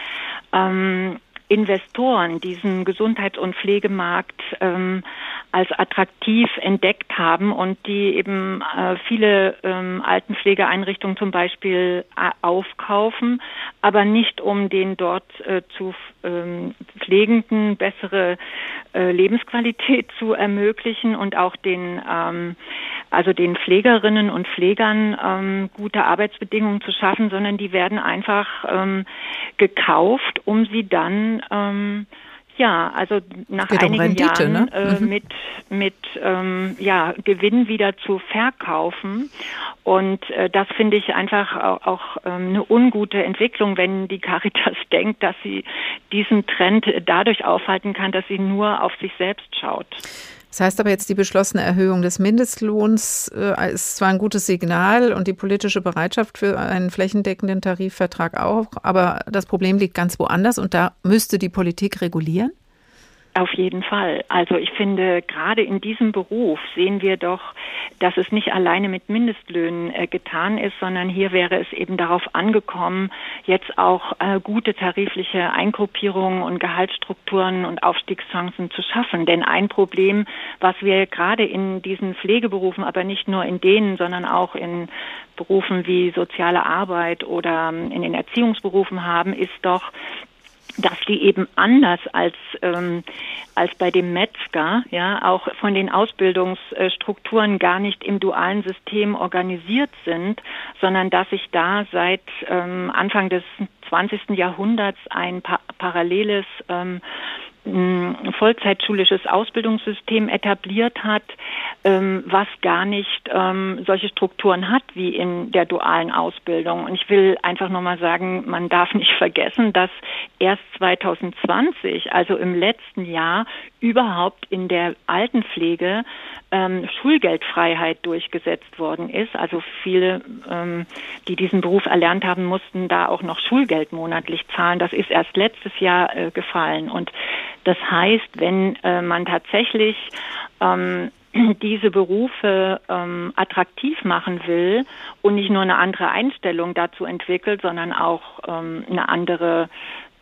ähm, Investoren diesen Gesundheits- und Pflegemarkt ähm, als attraktiv entdeckt haben und die eben äh, viele ähm, Altenpflegeeinrichtungen zum Beispiel äh, aufkaufen, aber nicht um den dort äh, zu ähm, Pflegenden bessere äh, Lebensqualität zu ermöglichen und auch den ähm, also den Pflegerinnen und Pflegern ähm, gute Arbeitsbedingungen zu schaffen, sondern die werden einfach ähm, gekauft, um sie dann ähm, ja, also nach einigen um Rendite, Jahren ne? äh, mhm. mit mit ähm, ja Gewinn wieder zu verkaufen und äh, das finde ich einfach auch, auch ähm, eine ungute Entwicklung, wenn die Caritas denkt, dass sie diesen Trend dadurch aufhalten kann, dass sie nur auf sich selbst schaut. Das heißt aber jetzt, die beschlossene Erhöhung des Mindestlohns äh, ist zwar ein gutes Signal und die politische Bereitschaft für einen flächendeckenden Tarifvertrag auch, aber das Problem liegt ganz woanders und da müsste die Politik regulieren? Auf jeden Fall. Also ich finde, gerade in diesem Beruf sehen wir doch, dass es nicht alleine mit Mindestlöhnen äh, getan ist, sondern hier wäre es eben darauf angekommen, jetzt auch äh, gute tarifliche Eingruppierungen und Gehaltsstrukturen und Aufstiegschancen zu schaffen. Denn ein Problem, was wir gerade in diesen Pflegeberufen, aber nicht nur in denen, sondern auch in Berufen wie soziale Arbeit oder ähm, in den Erziehungsberufen haben, ist doch, dass die eben anders als ähm, als bei dem Metzger ja auch von den Ausbildungsstrukturen gar nicht im dualen System organisiert sind, sondern dass sich da seit ähm, Anfang des 20. Jahrhunderts ein pa paralleles ähm, vollzeitschulisches Ausbildungssystem etabliert hat, ähm, was gar nicht ähm, solche Strukturen hat wie in der dualen Ausbildung. Und ich will einfach nochmal sagen, man darf nicht vergessen, dass erst 2020, also im letzten Jahr, überhaupt in der Altenpflege ähm, Schulgeldfreiheit durchgesetzt worden ist. Also viele, ähm, die diesen Beruf erlernt haben, mussten da auch noch Schulgeld monatlich zahlen. Das ist erst letztes Jahr äh, gefallen. Und das heißt, wenn äh, man tatsächlich ähm, diese Berufe ähm, attraktiv machen will und nicht nur eine andere Einstellung dazu entwickelt, sondern auch ähm, eine andere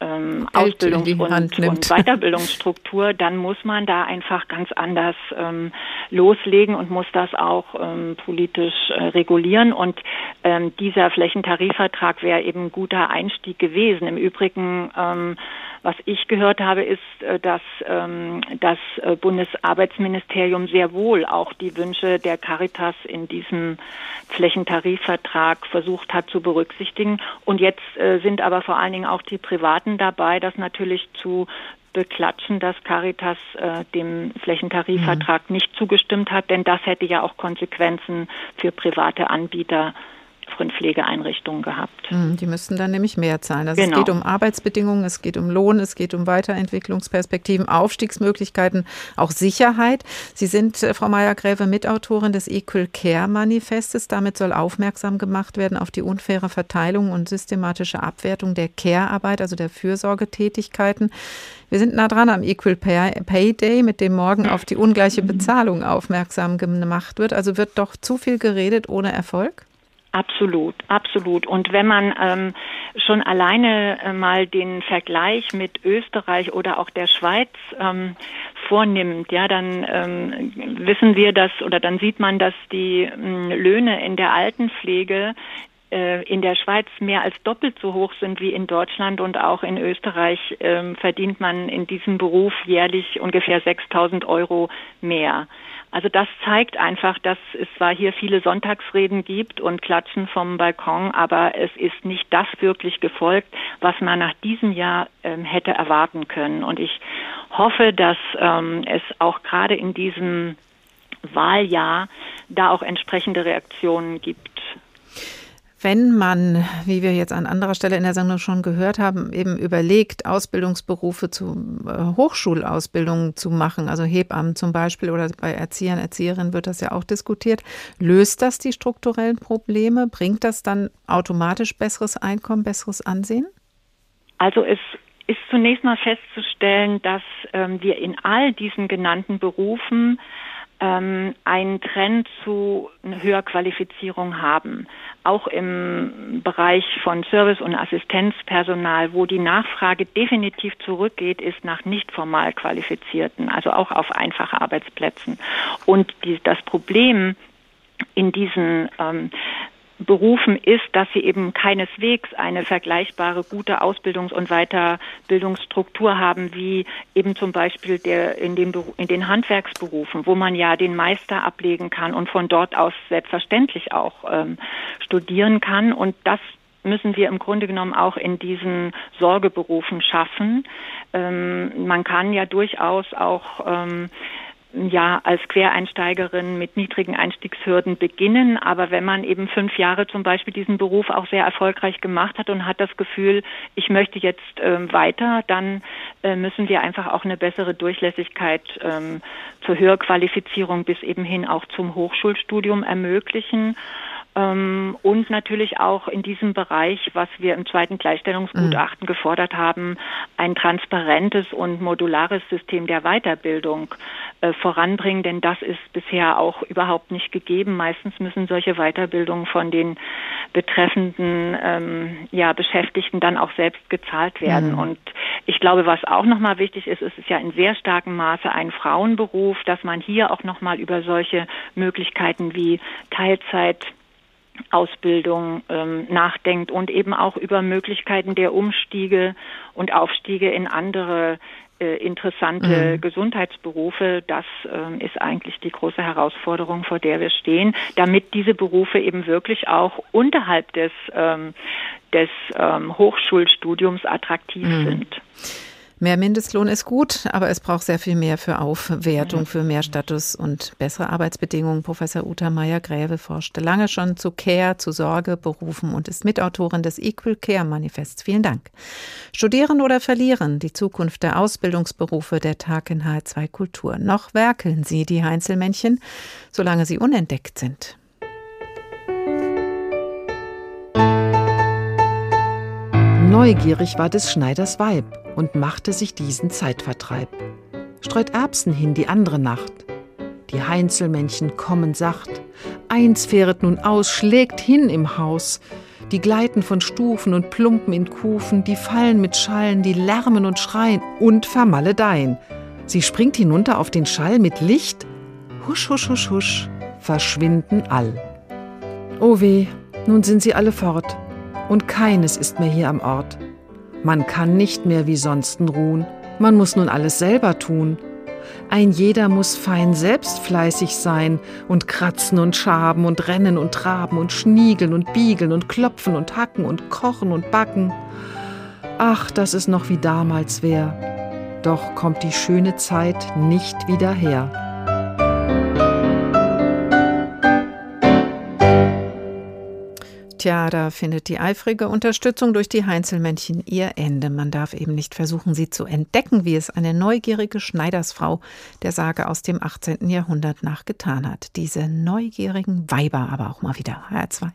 ähm, Ausbildungs- und, und, Weiterbildungsstruktur, dann muss man da einfach ganz anders ähm, loslegen und muss das auch ähm, politisch äh, regulieren. Und ähm, dieser Flächentarifvertrag wäre eben ein guter Einstieg gewesen. Im Übrigen ähm, was ich gehört habe, ist, äh, dass ähm, das äh, Bundesarbeitsministerium sehr wohl auch die Wünsche der Caritas in diesem Flächentarifvertrag versucht hat zu berücksichtigen. Und jetzt äh, sind aber vor allen Dingen auch die Privaten dabei, das natürlich zu beklatschen, dass Caritas äh, dem Flächentarifvertrag mhm. nicht zugestimmt hat, denn das hätte ja auch Konsequenzen für private Anbieter von Pflegeeinrichtungen gehabt. Hm, die müssten dann nämlich mehr zahlen. Also genau. es geht um Arbeitsbedingungen, es geht um Lohn, es geht um Weiterentwicklungsperspektiven, Aufstiegsmöglichkeiten, auch Sicherheit. Sie sind, äh, Frau Meyer-Gräve, Mitautorin des Equal Care Manifestes. Damit soll aufmerksam gemacht werden auf die unfaire Verteilung und systematische Abwertung der Care-Arbeit, also der Fürsorgetätigkeiten. Wir sind nah dran am Equal Pay Day, mit dem morgen auf die ungleiche Bezahlung aufmerksam gemacht wird. Also wird doch zu viel geredet ohne Erfolg? Absolut, absolut. Und wenn man ähm, schon alleine äh, mal den Vergleich mit Österreich oder auch der Schweiz ähm, vornimmt, ja, dann ähm, wissen wir das oder dann sieht man, dass die ähm, Löhne in der Altenpflege äh, in der Schweiz mehr als doppelt so hoch sind wie in Deutschland und auch in Österreich ähm, verdient man in diesem Beruf jährlich ungefähr 6000 Euro mehr. Also das zeigt einfach, dass es zwar hier viele Sonntagsreden gibt und Klatschen vom Balkon, aber es ist nicht das wirklich gefolgt, was man nach diesem Jahr ähm, hätte erwarten können. Und ich hoffe, dass ähm, es auch gerade in diesem Wahljahr da auch entsprechende Reaktionen gibt. Wenn man, wie wir jetzt an anderer Stelle in der Sendung schon gehört haben, eben überlegt, Ausbildungsberufe zu äh, Hochschulausbildungen zu machen, also Hebammen zum Beispiel oder bei Erziehern, Erzieherinnen wird das ja auch diskutiert, löst das die strukturellen Probleme? Bringt das dann automatisch besseres Einkommen, besseres Ansehen? Also es ist zunächst mal festzustellen, dass ähm, wir in all diesen genannten Berufen ähm, einen Trend zu Höherqualifizierung haben. Auch im Bereich von Service- und Assistenzpersonal, wo die Nachfrage definitiv zurückgeht, ist nach nicht formal qualifizierten, also auch auf einfache Arbeitsplätzen. Und die, das Problem in diesen ähm, berufen ist, dass sie eben keineswegs eine vergleichbare gute Ausbildungs- und Weiterbildungsstruktur haben, wie eben zum Beispiel der in den, in den Handwerksberufen, wo man ja den Meister ablegen kann und von dort aus selbstverständlich auch ähm, studieren kann. Und das müssen wir im Grunde genommen auch in diesen Sorgeberufen schaffen. Ähm, man kann ja durchaus auch ähm, ja als Quereinsteigerin mit niedrigen Einstiegshürden beginnen. Aber wenn man eben fünf Jahre zum Beispiel diesen Beruf auch sehr erfolgreich gemacht hat und hat das Gefühl, ich möchte jetzt äh, weiter, dann äh, müssen wir einfach auch eine bessere Durchlässigkeit ähm, zur Höherqualifizierung bis eben hin auch zum Hochschulstudium ermöglichen. Ähm, und natürlich auch in diesem Bereich, was wir im zweiten Gleichstellungsgutachten mhm. gefordert haben, ein transparentes und modulares System der Weiterbildung äh, voranbringen, denn das ist bisher auch überhaupt nicht gegeben. Meistens müssen solche Weiterbildungen von den betreffenden ähm, ja, Beschäftigten dann auch selbst gezahlt werden. Mhm. Und ich glaube, was auch nochmal wichtig ist, ist es ist ja in sehr starkem Maße ein Frauenberuf, dass man hier auch nochmal über solche Möglichkeiten wie Teilzeit Ausbildung ähm, nachdenkt und eben auch über Möglichkeiten der Umstiege und Aufstiege in andere äh, interessante mhm. Gesundheitsberufe. Das ähm, ist eigentlich die große Herausforderung, vor der wir stehen, damit diese Berufe eben wirklich auch unterhalb des, ähm, des ähm, Hochschulstudiums attraktiv mhm. sind. Mehr Mindestlohn ist gut, aber es braucht sehr viel mehr für Aufwertung, für mehr Status und bessere Arbeitsbedingungen. Professor Uta Meyer-Gräve forschte lange schon zu Care, zu Sorge, Berufen und ist Mitautorin des Equal Care Manifests. Vielen Dank. Studieren oder verlieren, die Zukunft der Ausbildungsberufe der Tag in H2 Kultur. Noch werkeln sie, die Heinzelmännchen, solange sie unentdeckt sind. Neugierig war des Schneiders Weib und machte sich diesen Zeitvertreib. Streut Erbsen hin die andere Nacht. Die Heinzelmännchen kommen sacht. Eins fähret nun aus, schlägt hin im Haus. Die gleiten von Stufen und plumpen in Kufen, die fallen mit Schallen, die lärmen und schreien und vermaledeien. Sie springt hinunter auf den Schall mit Licht. Husch, husch, husch, husch, verschwinden all. Oh weh, nun sind sie alle fort, und keines ist mehr hier am Ort. Man kann nicht mehr wie sonsten ruhen, man muss nun alles selber tun. Ein jeder muss fein selbst fleißig sein und kratzen und schaben und rennen und traben und schniegeln und biegeln und klopfen und hacken und kochen und backen. Ach, dass es noch wie damals wär. Doch kommt die schöne Zeit nicht wieder her. Tja, da findet die eifrige Unterstützung durch die Heinzelmännchen ihr Ende. Man darf eben nicht versuchen, sie zu entdecken, wie es eine neugierige Schneidersfrau der Sage aus dem 18. Jahrhundert nach getan hat. Diese neugierigen Weiber aber auch mal wieder. HR2,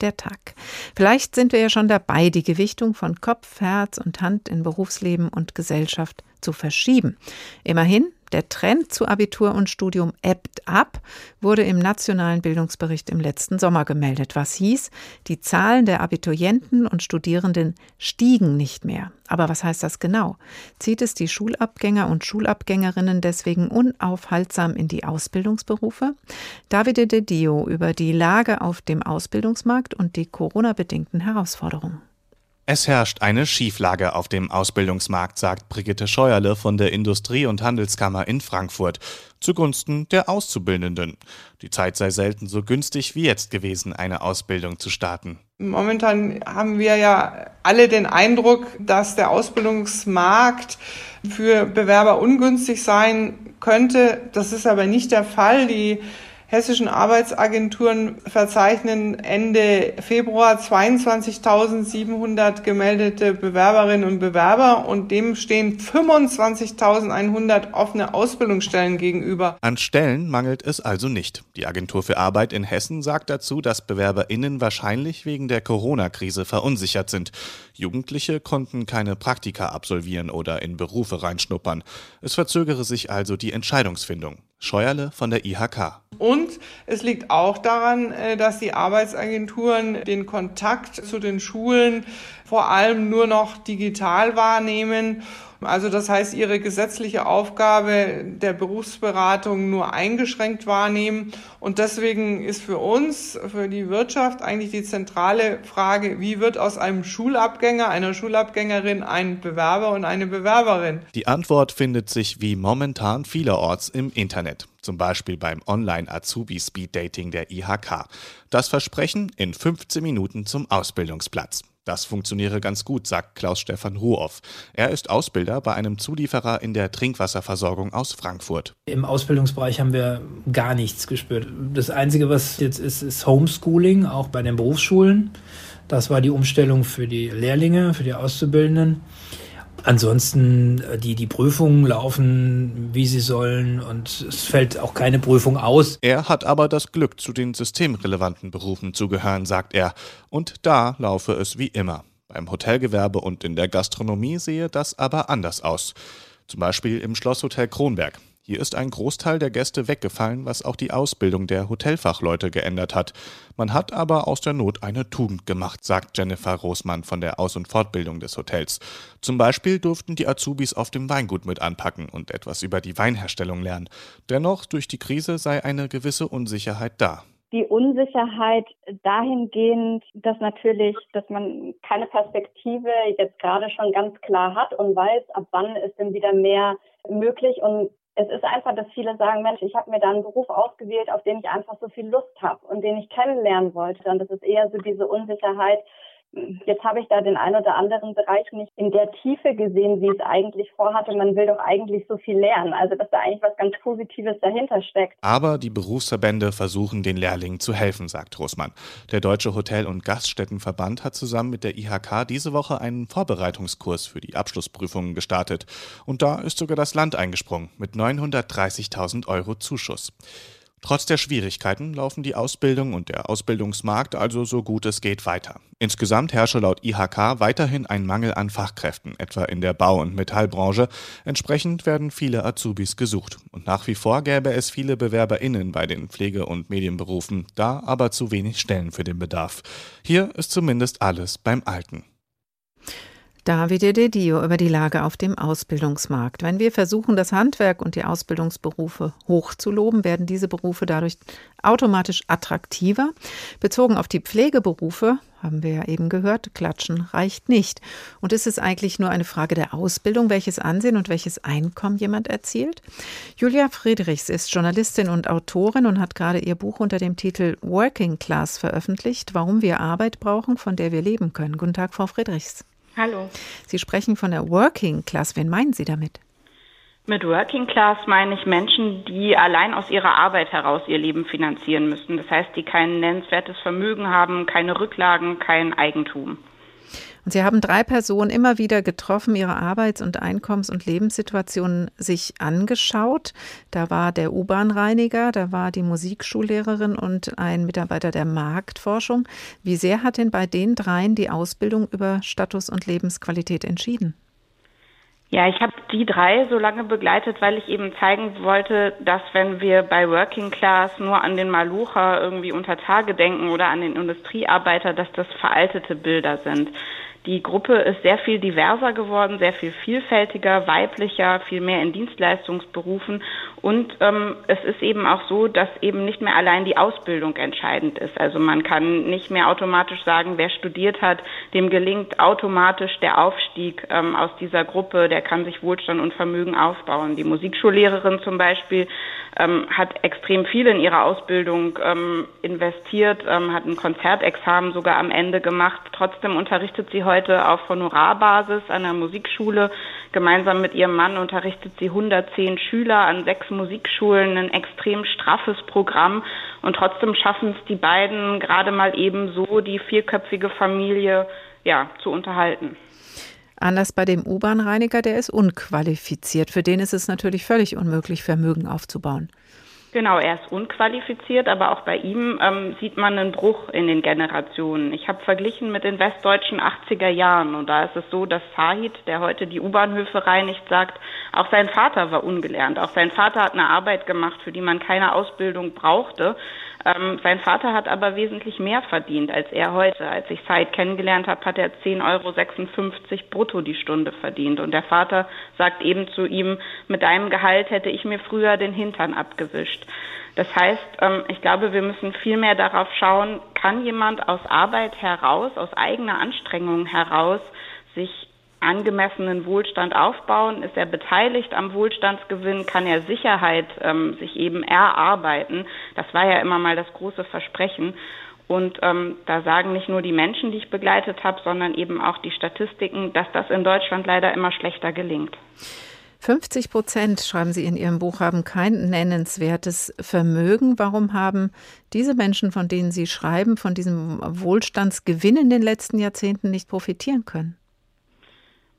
der Tag. Vielleicht sind wir ja schon dabei, die Gewichtung von Kopf, Herz und Hand in Berufsleben und Gesellschaft zu verschieben. Immerhin, der Trend zu Abitur und Studium ebbt ab, wurde im nationalen Bildungsbericht im letzten Sommer gemeldet, was hieß, die Zahlen der Abiturienten und Studierenden stiegen nicht mehr. Aber was heißt das genau? Zieht es die Schulabgänger und Schulabgängerinnen deswegen unaufhaltsam in die Ausbildungsberufe? Davide De Dio über die Lage auf dem Ausbildungsmarkt und die Corona-bedingten Herausforderungen. Es herrscht eine Schieflage auf dem Ausbildungsmarkt, sagt Brigitte Scheuerle von der Industrie- und Handelskammer in Frankfurt, zugunsten der Auszubildenden. Die Zeit sei selten so günstig wie jetzt gewesen, eine Ausbildung zu starten. Momentan haben wir ja alle den Eindruck, dass der Ausbildungsmarkt für Bewerber ungünstig sein könnte. Das ist aber nicht der Fall. Die hessischen Arbeitsagenturen verzeichnen Ende Februar 22.700 gemeldete Bewerberinnen und Bewerber und dem stehen 25.100 offene Ausbildungsstellen gegenüber. An Stellen mangelt es also nicht. Die Agentur für Arbeit in Hessen sagt dazu, dass BewerberInnen wahrscheinlich wegen der Corona-Krise verunsichert sind. Jugendliche konnten keine Praktika absolvieren oder in Berufe reinschnuppern. Es verzögere sich also die Entscheidungsfindung. Scheuerle von der IHK. Und es liegt auch daran, äh, dass die Arbeitsagenturen den Kontakt zu den Schulen vor allem nur noch digital wahrnehmen also das heißt, ihre gesetzliche Aufgabe der Berufsberatung nur eingeschränkt wahrnehmen. Und deswegen ist für uns, für die Wirtschaft eigentlich die zentrale Frage, wie wird aus einem Schulabgänger, einer Schulabgängerin ein Bewerber und eine Bewerberin? Die Antwort findet sich wie momentan vielerorts im Internet zum Beispiel beim Online-Azubi-Speed-Dating der IHK. Das Versprechen in 15 Minuten zum Ausbildungsplatz. Das funktioniere ganz gut, sagt Klaus-Stefan Ruhoff. Er ist Ausbilder bei einem Zulieferer in der Trinkwasserversorgung aus Frankfurt. Im Ausbildungsbereich haben wir gar nichts gespürt. Das Einzige, was jetzt ist, ist Homeschooling, auch bei den Berufsschulen. Das war die Umstellung für die Lehrlinge, für die Auszubildenden. Ansonsten, äh, die, die Prüfungen laufen, wie sie sollen und es fällt auch keine Prüfung aus. Er hat aber das Glück, zu den systemrelevanten Berufen zu gehören, sagt er. Und da laufe es wie immer. Beim Hotelgewerbe und in der Gastronomie sehe das aber anders aus. Zum Beispiel im Schlosshotel Kronberg. Hier ist ein Großteil der Gäste weggefallen, was auch die Ausbildung der Hotelfachleute geändert hat. Man hat aber aus der Not eine Tugend gemacht, sagt Jennifer Rosmann von der Aus- und Fortbildung des Hotels. Zum Beispiel durften die Azubis auf dem Weingut mit anpacken und etwas über die Weinherstellung lernen. Dennoch, durch die Krise sei eine gewisse Unsicherheit da die Unsicherheit dahingehend, dass natürlich, dass man keine Perspektive jetzt gerade schon ganz klar hat und weiß, ab wann ist denn wieder mehr möglich und es ist einfach, dass viele sagen, Mensch, ich habe mir da einen Beruf ausgewählt, auf den ich einfach so viel Lust habe und den ich kennenlernen wollte. Und das ist eher so diese Unsicherheit, Jetzt habe ich da den einen oder anderen Bereich nicht in der Tiefe gesehen, wie es eigentlich vorhatte. Man will doch eigentlich so viel lernen. Also, dass da eigentlich was ganz Positives dahinter steckt. Aber die Berufsverbände versuchen, den Lehrlingen zu helfen, sagt Rosmann. Der Deutsche Hotel- und Gaststättenverband hat zusammen mit der IHK diese Woche einen Vorbereitungskurs für die Abschlussprüfungen gestartet. Und da ist sogar das Land eingesprungen mit 930.000 Euro Zuschuss. Trotz der Schwierigkeiten laufen die Ausbildung und der Ausbildungsmarkt also so gut es geht weiter. Insgesamt herrsche laut IHK weiterhin ein Mangel an Fachkräften, etwa in der Bau- und Metallbranche. Entsprechend werden viele Azubis gesucht. Und nach wie vor gäbe es viele BewerberInnen bei den Pflege- und Medienberufen, da aber zu wenig Stellen für den Bedarf. Hier ist zumindest alles beim Alten. Davide De Dio über die Lage auf dem Ausbildungsmarkt. Wenn wir versuchen, das Handwerk und die Ausbildungsberufe hochzuloben, werden diese Berufe dadurch automatisch attraktiver. Bezogen auf die Pflegeberufe, haben wir ja eben gehört, klatschen reicht nicht. Und ist es eigentlich nur eine Frage der Ausbildung, welches Ansehen und welches Einkommen jemand erzielt? Julia Friedrichs ist Journalistin und Autorin und hat gerade ihr Buch unter dem Titel Working Class veröffentlicht, warum wir Arbeit brauchen, von der wir leben können. Guten Tag, Frau Friedrichs. Hallo. Sie sprechen von der Working Class. Wen meinen Sie damit? Mit Working Class meine ich Menschen, die allein aus ihrer Arbeit heraus ihr Leben finanzieren müssen. Das heißt, die kein nennenswertes Vermögen haben, keine Rücklagen, kein Eigentum. Und Sie haben drei Personen immer wieder getroffen, ihre Arbeits- und Einkommens- und Lebenssituationen sich angeschaut. Da war der U-Bahn-Reiniger, da war die Musikschullehrerin und ein Mitarbeiter der Marktforschung. Wie sehr hat denn bei den dreien die Ausbildung über Status und Lebensqualität entschieden? Ja, ich habe die drei so lange begleitet, weil ich eben zeigen wollte, dass wenn wir bei Working Class nur an den Malucher irgendwie unter Tage denken oder an den Industriearbeiter, dass das veraltete Bilder sind. Die Gruppe ist sehr viel diverser geworden, sehr viel vielfältiger, weiblicher, viel mehr in Dienstleistungsberufen. Und ähm, es ist eben auch so, dass eben nicht mehr allein die Ausbildung entscheidend ist. Also man kann nicht mehr automatisch sagen, wer studiert hat, dem gelingt automatisch der Aufstieg ähm, aus dieser Gruppe, der kann sich Wohlstand und Vermögen aufbauen. Die Musikschullehrerin zum Beispiel ähm, hat extrem viel in ihre Ausbildung ähm, investiert, ähm, hat ein Konzertexamen sogar am Ende gemacht. Trotzdem unterrichtet sie heute auf Honorarbasis an der Musikschule. Gemeinsam mit ihrem Mann unterrichtet sie 110 Schüler an sechs Musikschulen, ein extrem straffes Programm. Und trotzdem schaffen es die beiden gerade mal eben so, die vierköpfige Familie ja, zu unterhalten. Anders bei dem U-Bahn-Reiniger, der ist unqualifiziert. Für den ist es natürlich völlig unmöglich, Vermögen aufzubauen. Genau, er ist unqualifiziert, aber auch bei ihm ähm, sieht man einen Bruch in den Generationen. Ich habe verglichen mit den westdeutschen 80er Jahren und da ist es so, dass Sahid, der heute die U-Bahnhöfe reinigt, sagt, auch sein Vater war ungelernt. Auch sein Vater hat eine Arbeit gemacht, für die man keine Ausbildung brauchte. Ähm, sein Vater hat aber wesentlich mehr verdient als er heute. Als ich Said kennengelernt habe, hat er 10,56 Euro brutto die Stunde verdient. Und der Vater sagt eben zu ihm, mit deinem Gehalt hätte ich mir früher den Hintern abgewischt. Das heißt, ähm, ich glaube, wir müssen viel mehr darauf schauen, kann jemand aus Arbeit heraus, aus eigener Anstrengung heraus sich angemessenen Wohlstand aufbauen? Ist er beteiligt am Wohlstandsgewinn? Kann er Sicherheit ähm, sich eben erarbeiten? Das war ja immer mal das große Versprechen. Und ähm, da sagen nicht nur die Menschen, die ich begleitet habe, sondern eben auch die Statistiken, dass das in Deutschland leider immer schlechter gelingt. 50 Prozent, schreiben Sie in Ihrem Buch, haben kein nennenswertes Vermögen. Warum haben diese Menschen, von denen Sie schreiben, von diesem Wohlstandsgewinn in den letzten Jahrzehnten nicht profitieren können?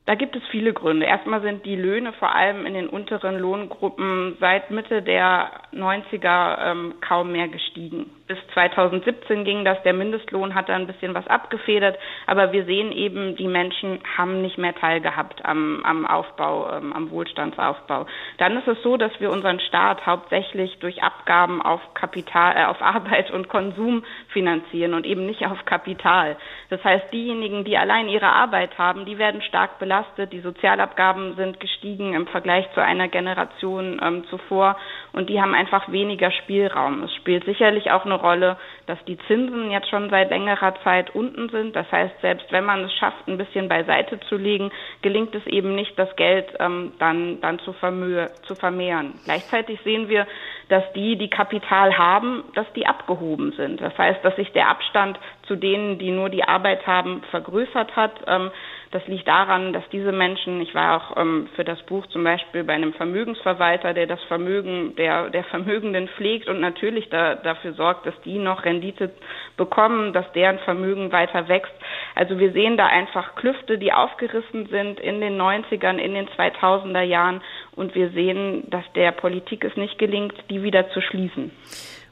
Da gibt es viele Gründe. Erstmal sind die Löhne vor allem in den unteren Lohngruppen seit Mitte der 90er ähm, kaum mehr gestiegen. Bis 2017 ging das, der Mindestlohn hat da ein bisschen was abgefedert, aber wir sehen eben, die Menschen haben nicht mehr teilgehabt am, am Aufbau, ähm, am Wohlstandsaufbau. Dann ist es so, dass wir unseren Staat hauptsächlich durch Abgaben auf Kapital, äh, auf Arbeit und Konsum finanzieren und eben nicht auf Kapital. Das heißt, diejenigen, die allein ihre Arbeit haben, die werden stark belastet. Die Sozialabgaben sind gestiegen im Vergleich zu einer Generation ähm, zuvor und die haben einfach weniger Spielraum. Es spielt sicherlich auch eine Rolle, dass die Zinsen jetzt schon seit längerer Zeit unten sind. Das heißt, selbst wenn man es schafft, ein bisschen beiseite zu legen, gelingt es eben nicht, das Geld ähm, dann, dann zu, vermö zu vermehren. Gleichzeitig sehen wir, dass die, die Kapital haben, dass die abgehoben sind. Das heißt, dass sich der Abstand zu denen, die nur die Arbeit haben, vergrößert hat. Ähm, das liegt daran, dass diese Menschen, ich war auch ähm, für das Buch zum Beispiel bei einem Vermögensverwalter, der das Vermögen der, der Vermögenden pflegt und natürlich da, dafür sorgt, dass die noch Rendite bekommen, dass deren Vermögen weiter wächst. Also wir sehen da einfach Klüfte, die aufgerissen sind in den 90ern, in den 2000er Jahren und wir sehen, dass der Politik es nicht gelingt, die wieder zu schließen.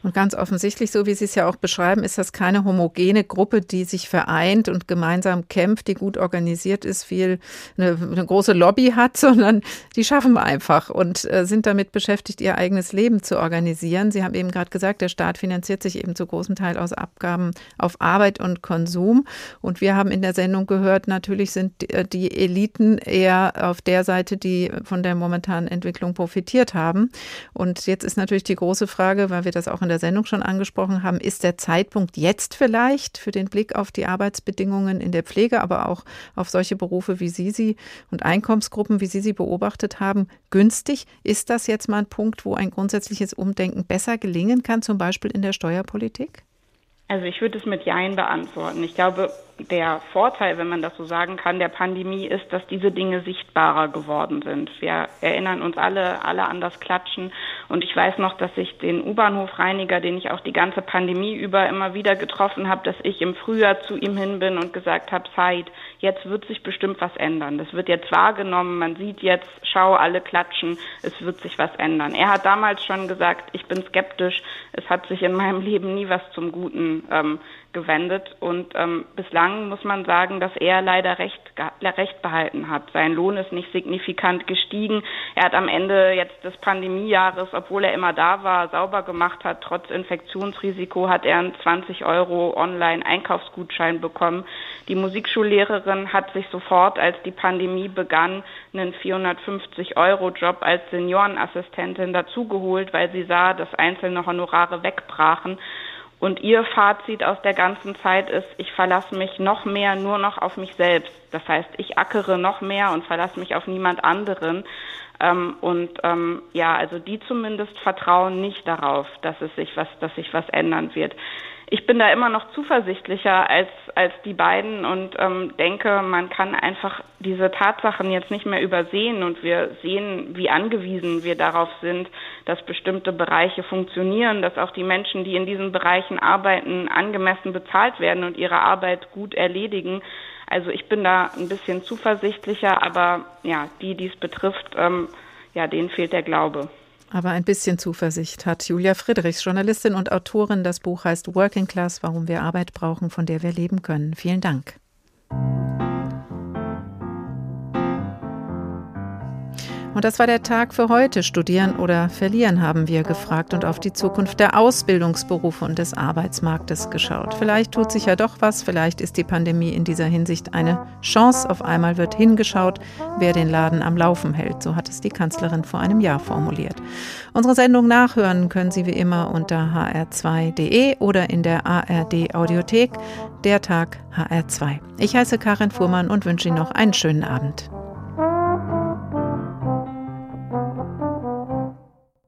Und ganz offensichtlich, so wie Sie es ja auch beschreiben, ist das keine homogene Gruppe, die sich vereint und gemeinsam kämpft, die gut organisiert ist, viel eine, eine große Lobby hat, sondern die schaffen einfach und äh, sind damit beschäftigt, ihr eigenes Leben zu organisieren. Sie haben eben gerade gesagt, der Staat finanziert sich eben zu großem Teil aus Abgaben auf Arbeit und Konsum. Und wir haben in der Sendung gehört, natürlich sind die Eliten eher auf der Seite, die von der momentanen Entwicklung profitiert haben. Und jetzt ist natürlich die große Frage, weil wir das auch in der der Sendung schon angesprochen haben, ist der Zeitpunkt jetzt vielleicht für den Blick auf die Arbeitsbedingungen in der Pflege, aber auch auf solche Berufe, wie Sie sie und Einkommensgruppen, wie Sie sie beobachtet haben, günstig? Ist das jetzt mal ein Punkt, wo ein grundsätzliches Umdenken besser gelingen kann, zum Beispiel in der Steuerpolitik? Also ich würde es mit Jein beantworten. Ich glaube, der Vorteil, wenn man das so sagen kann, der Pandemie ist, dass diese Dinge sichtbarer geworden sind. Wir erinnern uns alle, alle an das Klatschen. Und ich weiß noch, dass ich den U-Bahnhofreiniger, den ich auch die ganze Pandemie über immer wieder getroffen habe, dass ich im Frühjahr zu ihm hin bin und gesagt habe, Said, jetzt wird sich bestimmt was ändern. Das wird jetzt wahrgenommen. Man sieht jetzt, schau, alle klatschen. Es wird sich was ändern. Er hat damals schon gesagt, ich bin skeptisch. Es hat sich in meinem Leben nie was zum Guten ähm, gewendet. Und ähm, bislang muss man sagen, dass er leider recht, recht behalten hat. Sein Lohn ist nicht signifikant gestiegen. Er hat am Ende jetzt des Pandemiejahres, obwohl er immer da war, sauber gemacht hat, trotz Infektionsrisiko hat er einen 20 Euro Online-Einkaufsgutschein bekommen. Die Musikschullehrerin hat sich sofort, als die Pandemie begann, einen 450 Euro Job als Seniorenassistentin dazugeholt, weil sie sah, dass einzelne Honorare wegbrachen. Und ihr Fazit aus der ganzen Zeit ist, ich verlasse mich noch mehr nur noch auf mich selbst. Das heißt, ich ackere noch mehr und verlasse mich auf niemand anderen. Ähm, und ähm, ja, also die zumindest vertrauen nicht darauf, dass es sich was, dass sich was ändern wird ich bin da immer noch zuversichtlicher als, als die beiden und ähm, denke, man kann einfach diese Tatsachen jetzt nicht mehr übersehen und wir sehen, wie angewiesen wir darauf sind, dass bestimmte Bereiche funktionieren, dass auch die Menschen, die in diesen Bereichen arbeiten, angemessen bezahlt werden und ihre Arbeit gut erledigen. Also ich bin da ein bisschen zuversichtlicher, aber ja, die, die es betrifft, ähm, ja, denen fehlt der Glaube. Aber ein bisschen Zuversicht hat Julia Friedrichs, Journalistin und Autorin. Das Buch heißt Working Class, warum wir Arbeit brauchen, von der wir leben können. Vielen Dank. Und das war der Tag für heute. Studieren oder verlieren haben wir gefragt und auf die Zukunft der Ausbildungsberufe und des Arbeitsmarktes geschaut. Vielleicht tut sich ja doch was, vielleicht ist die Pandemie in dieser Hinsicht eine Chance. Auf einmal wird hingeschaut, wer den Laden am Laufen hält. So hat es die Kanzlerin vor einem Jahr formuliert. Unsere Sendung nachhören können Sie wie immer unter hr2.de oder in der ARD Audiothek. Der Tag HR2. Ich heiße Karin Fuhrmann und wünsche Ihnen noch einen schönen Abend.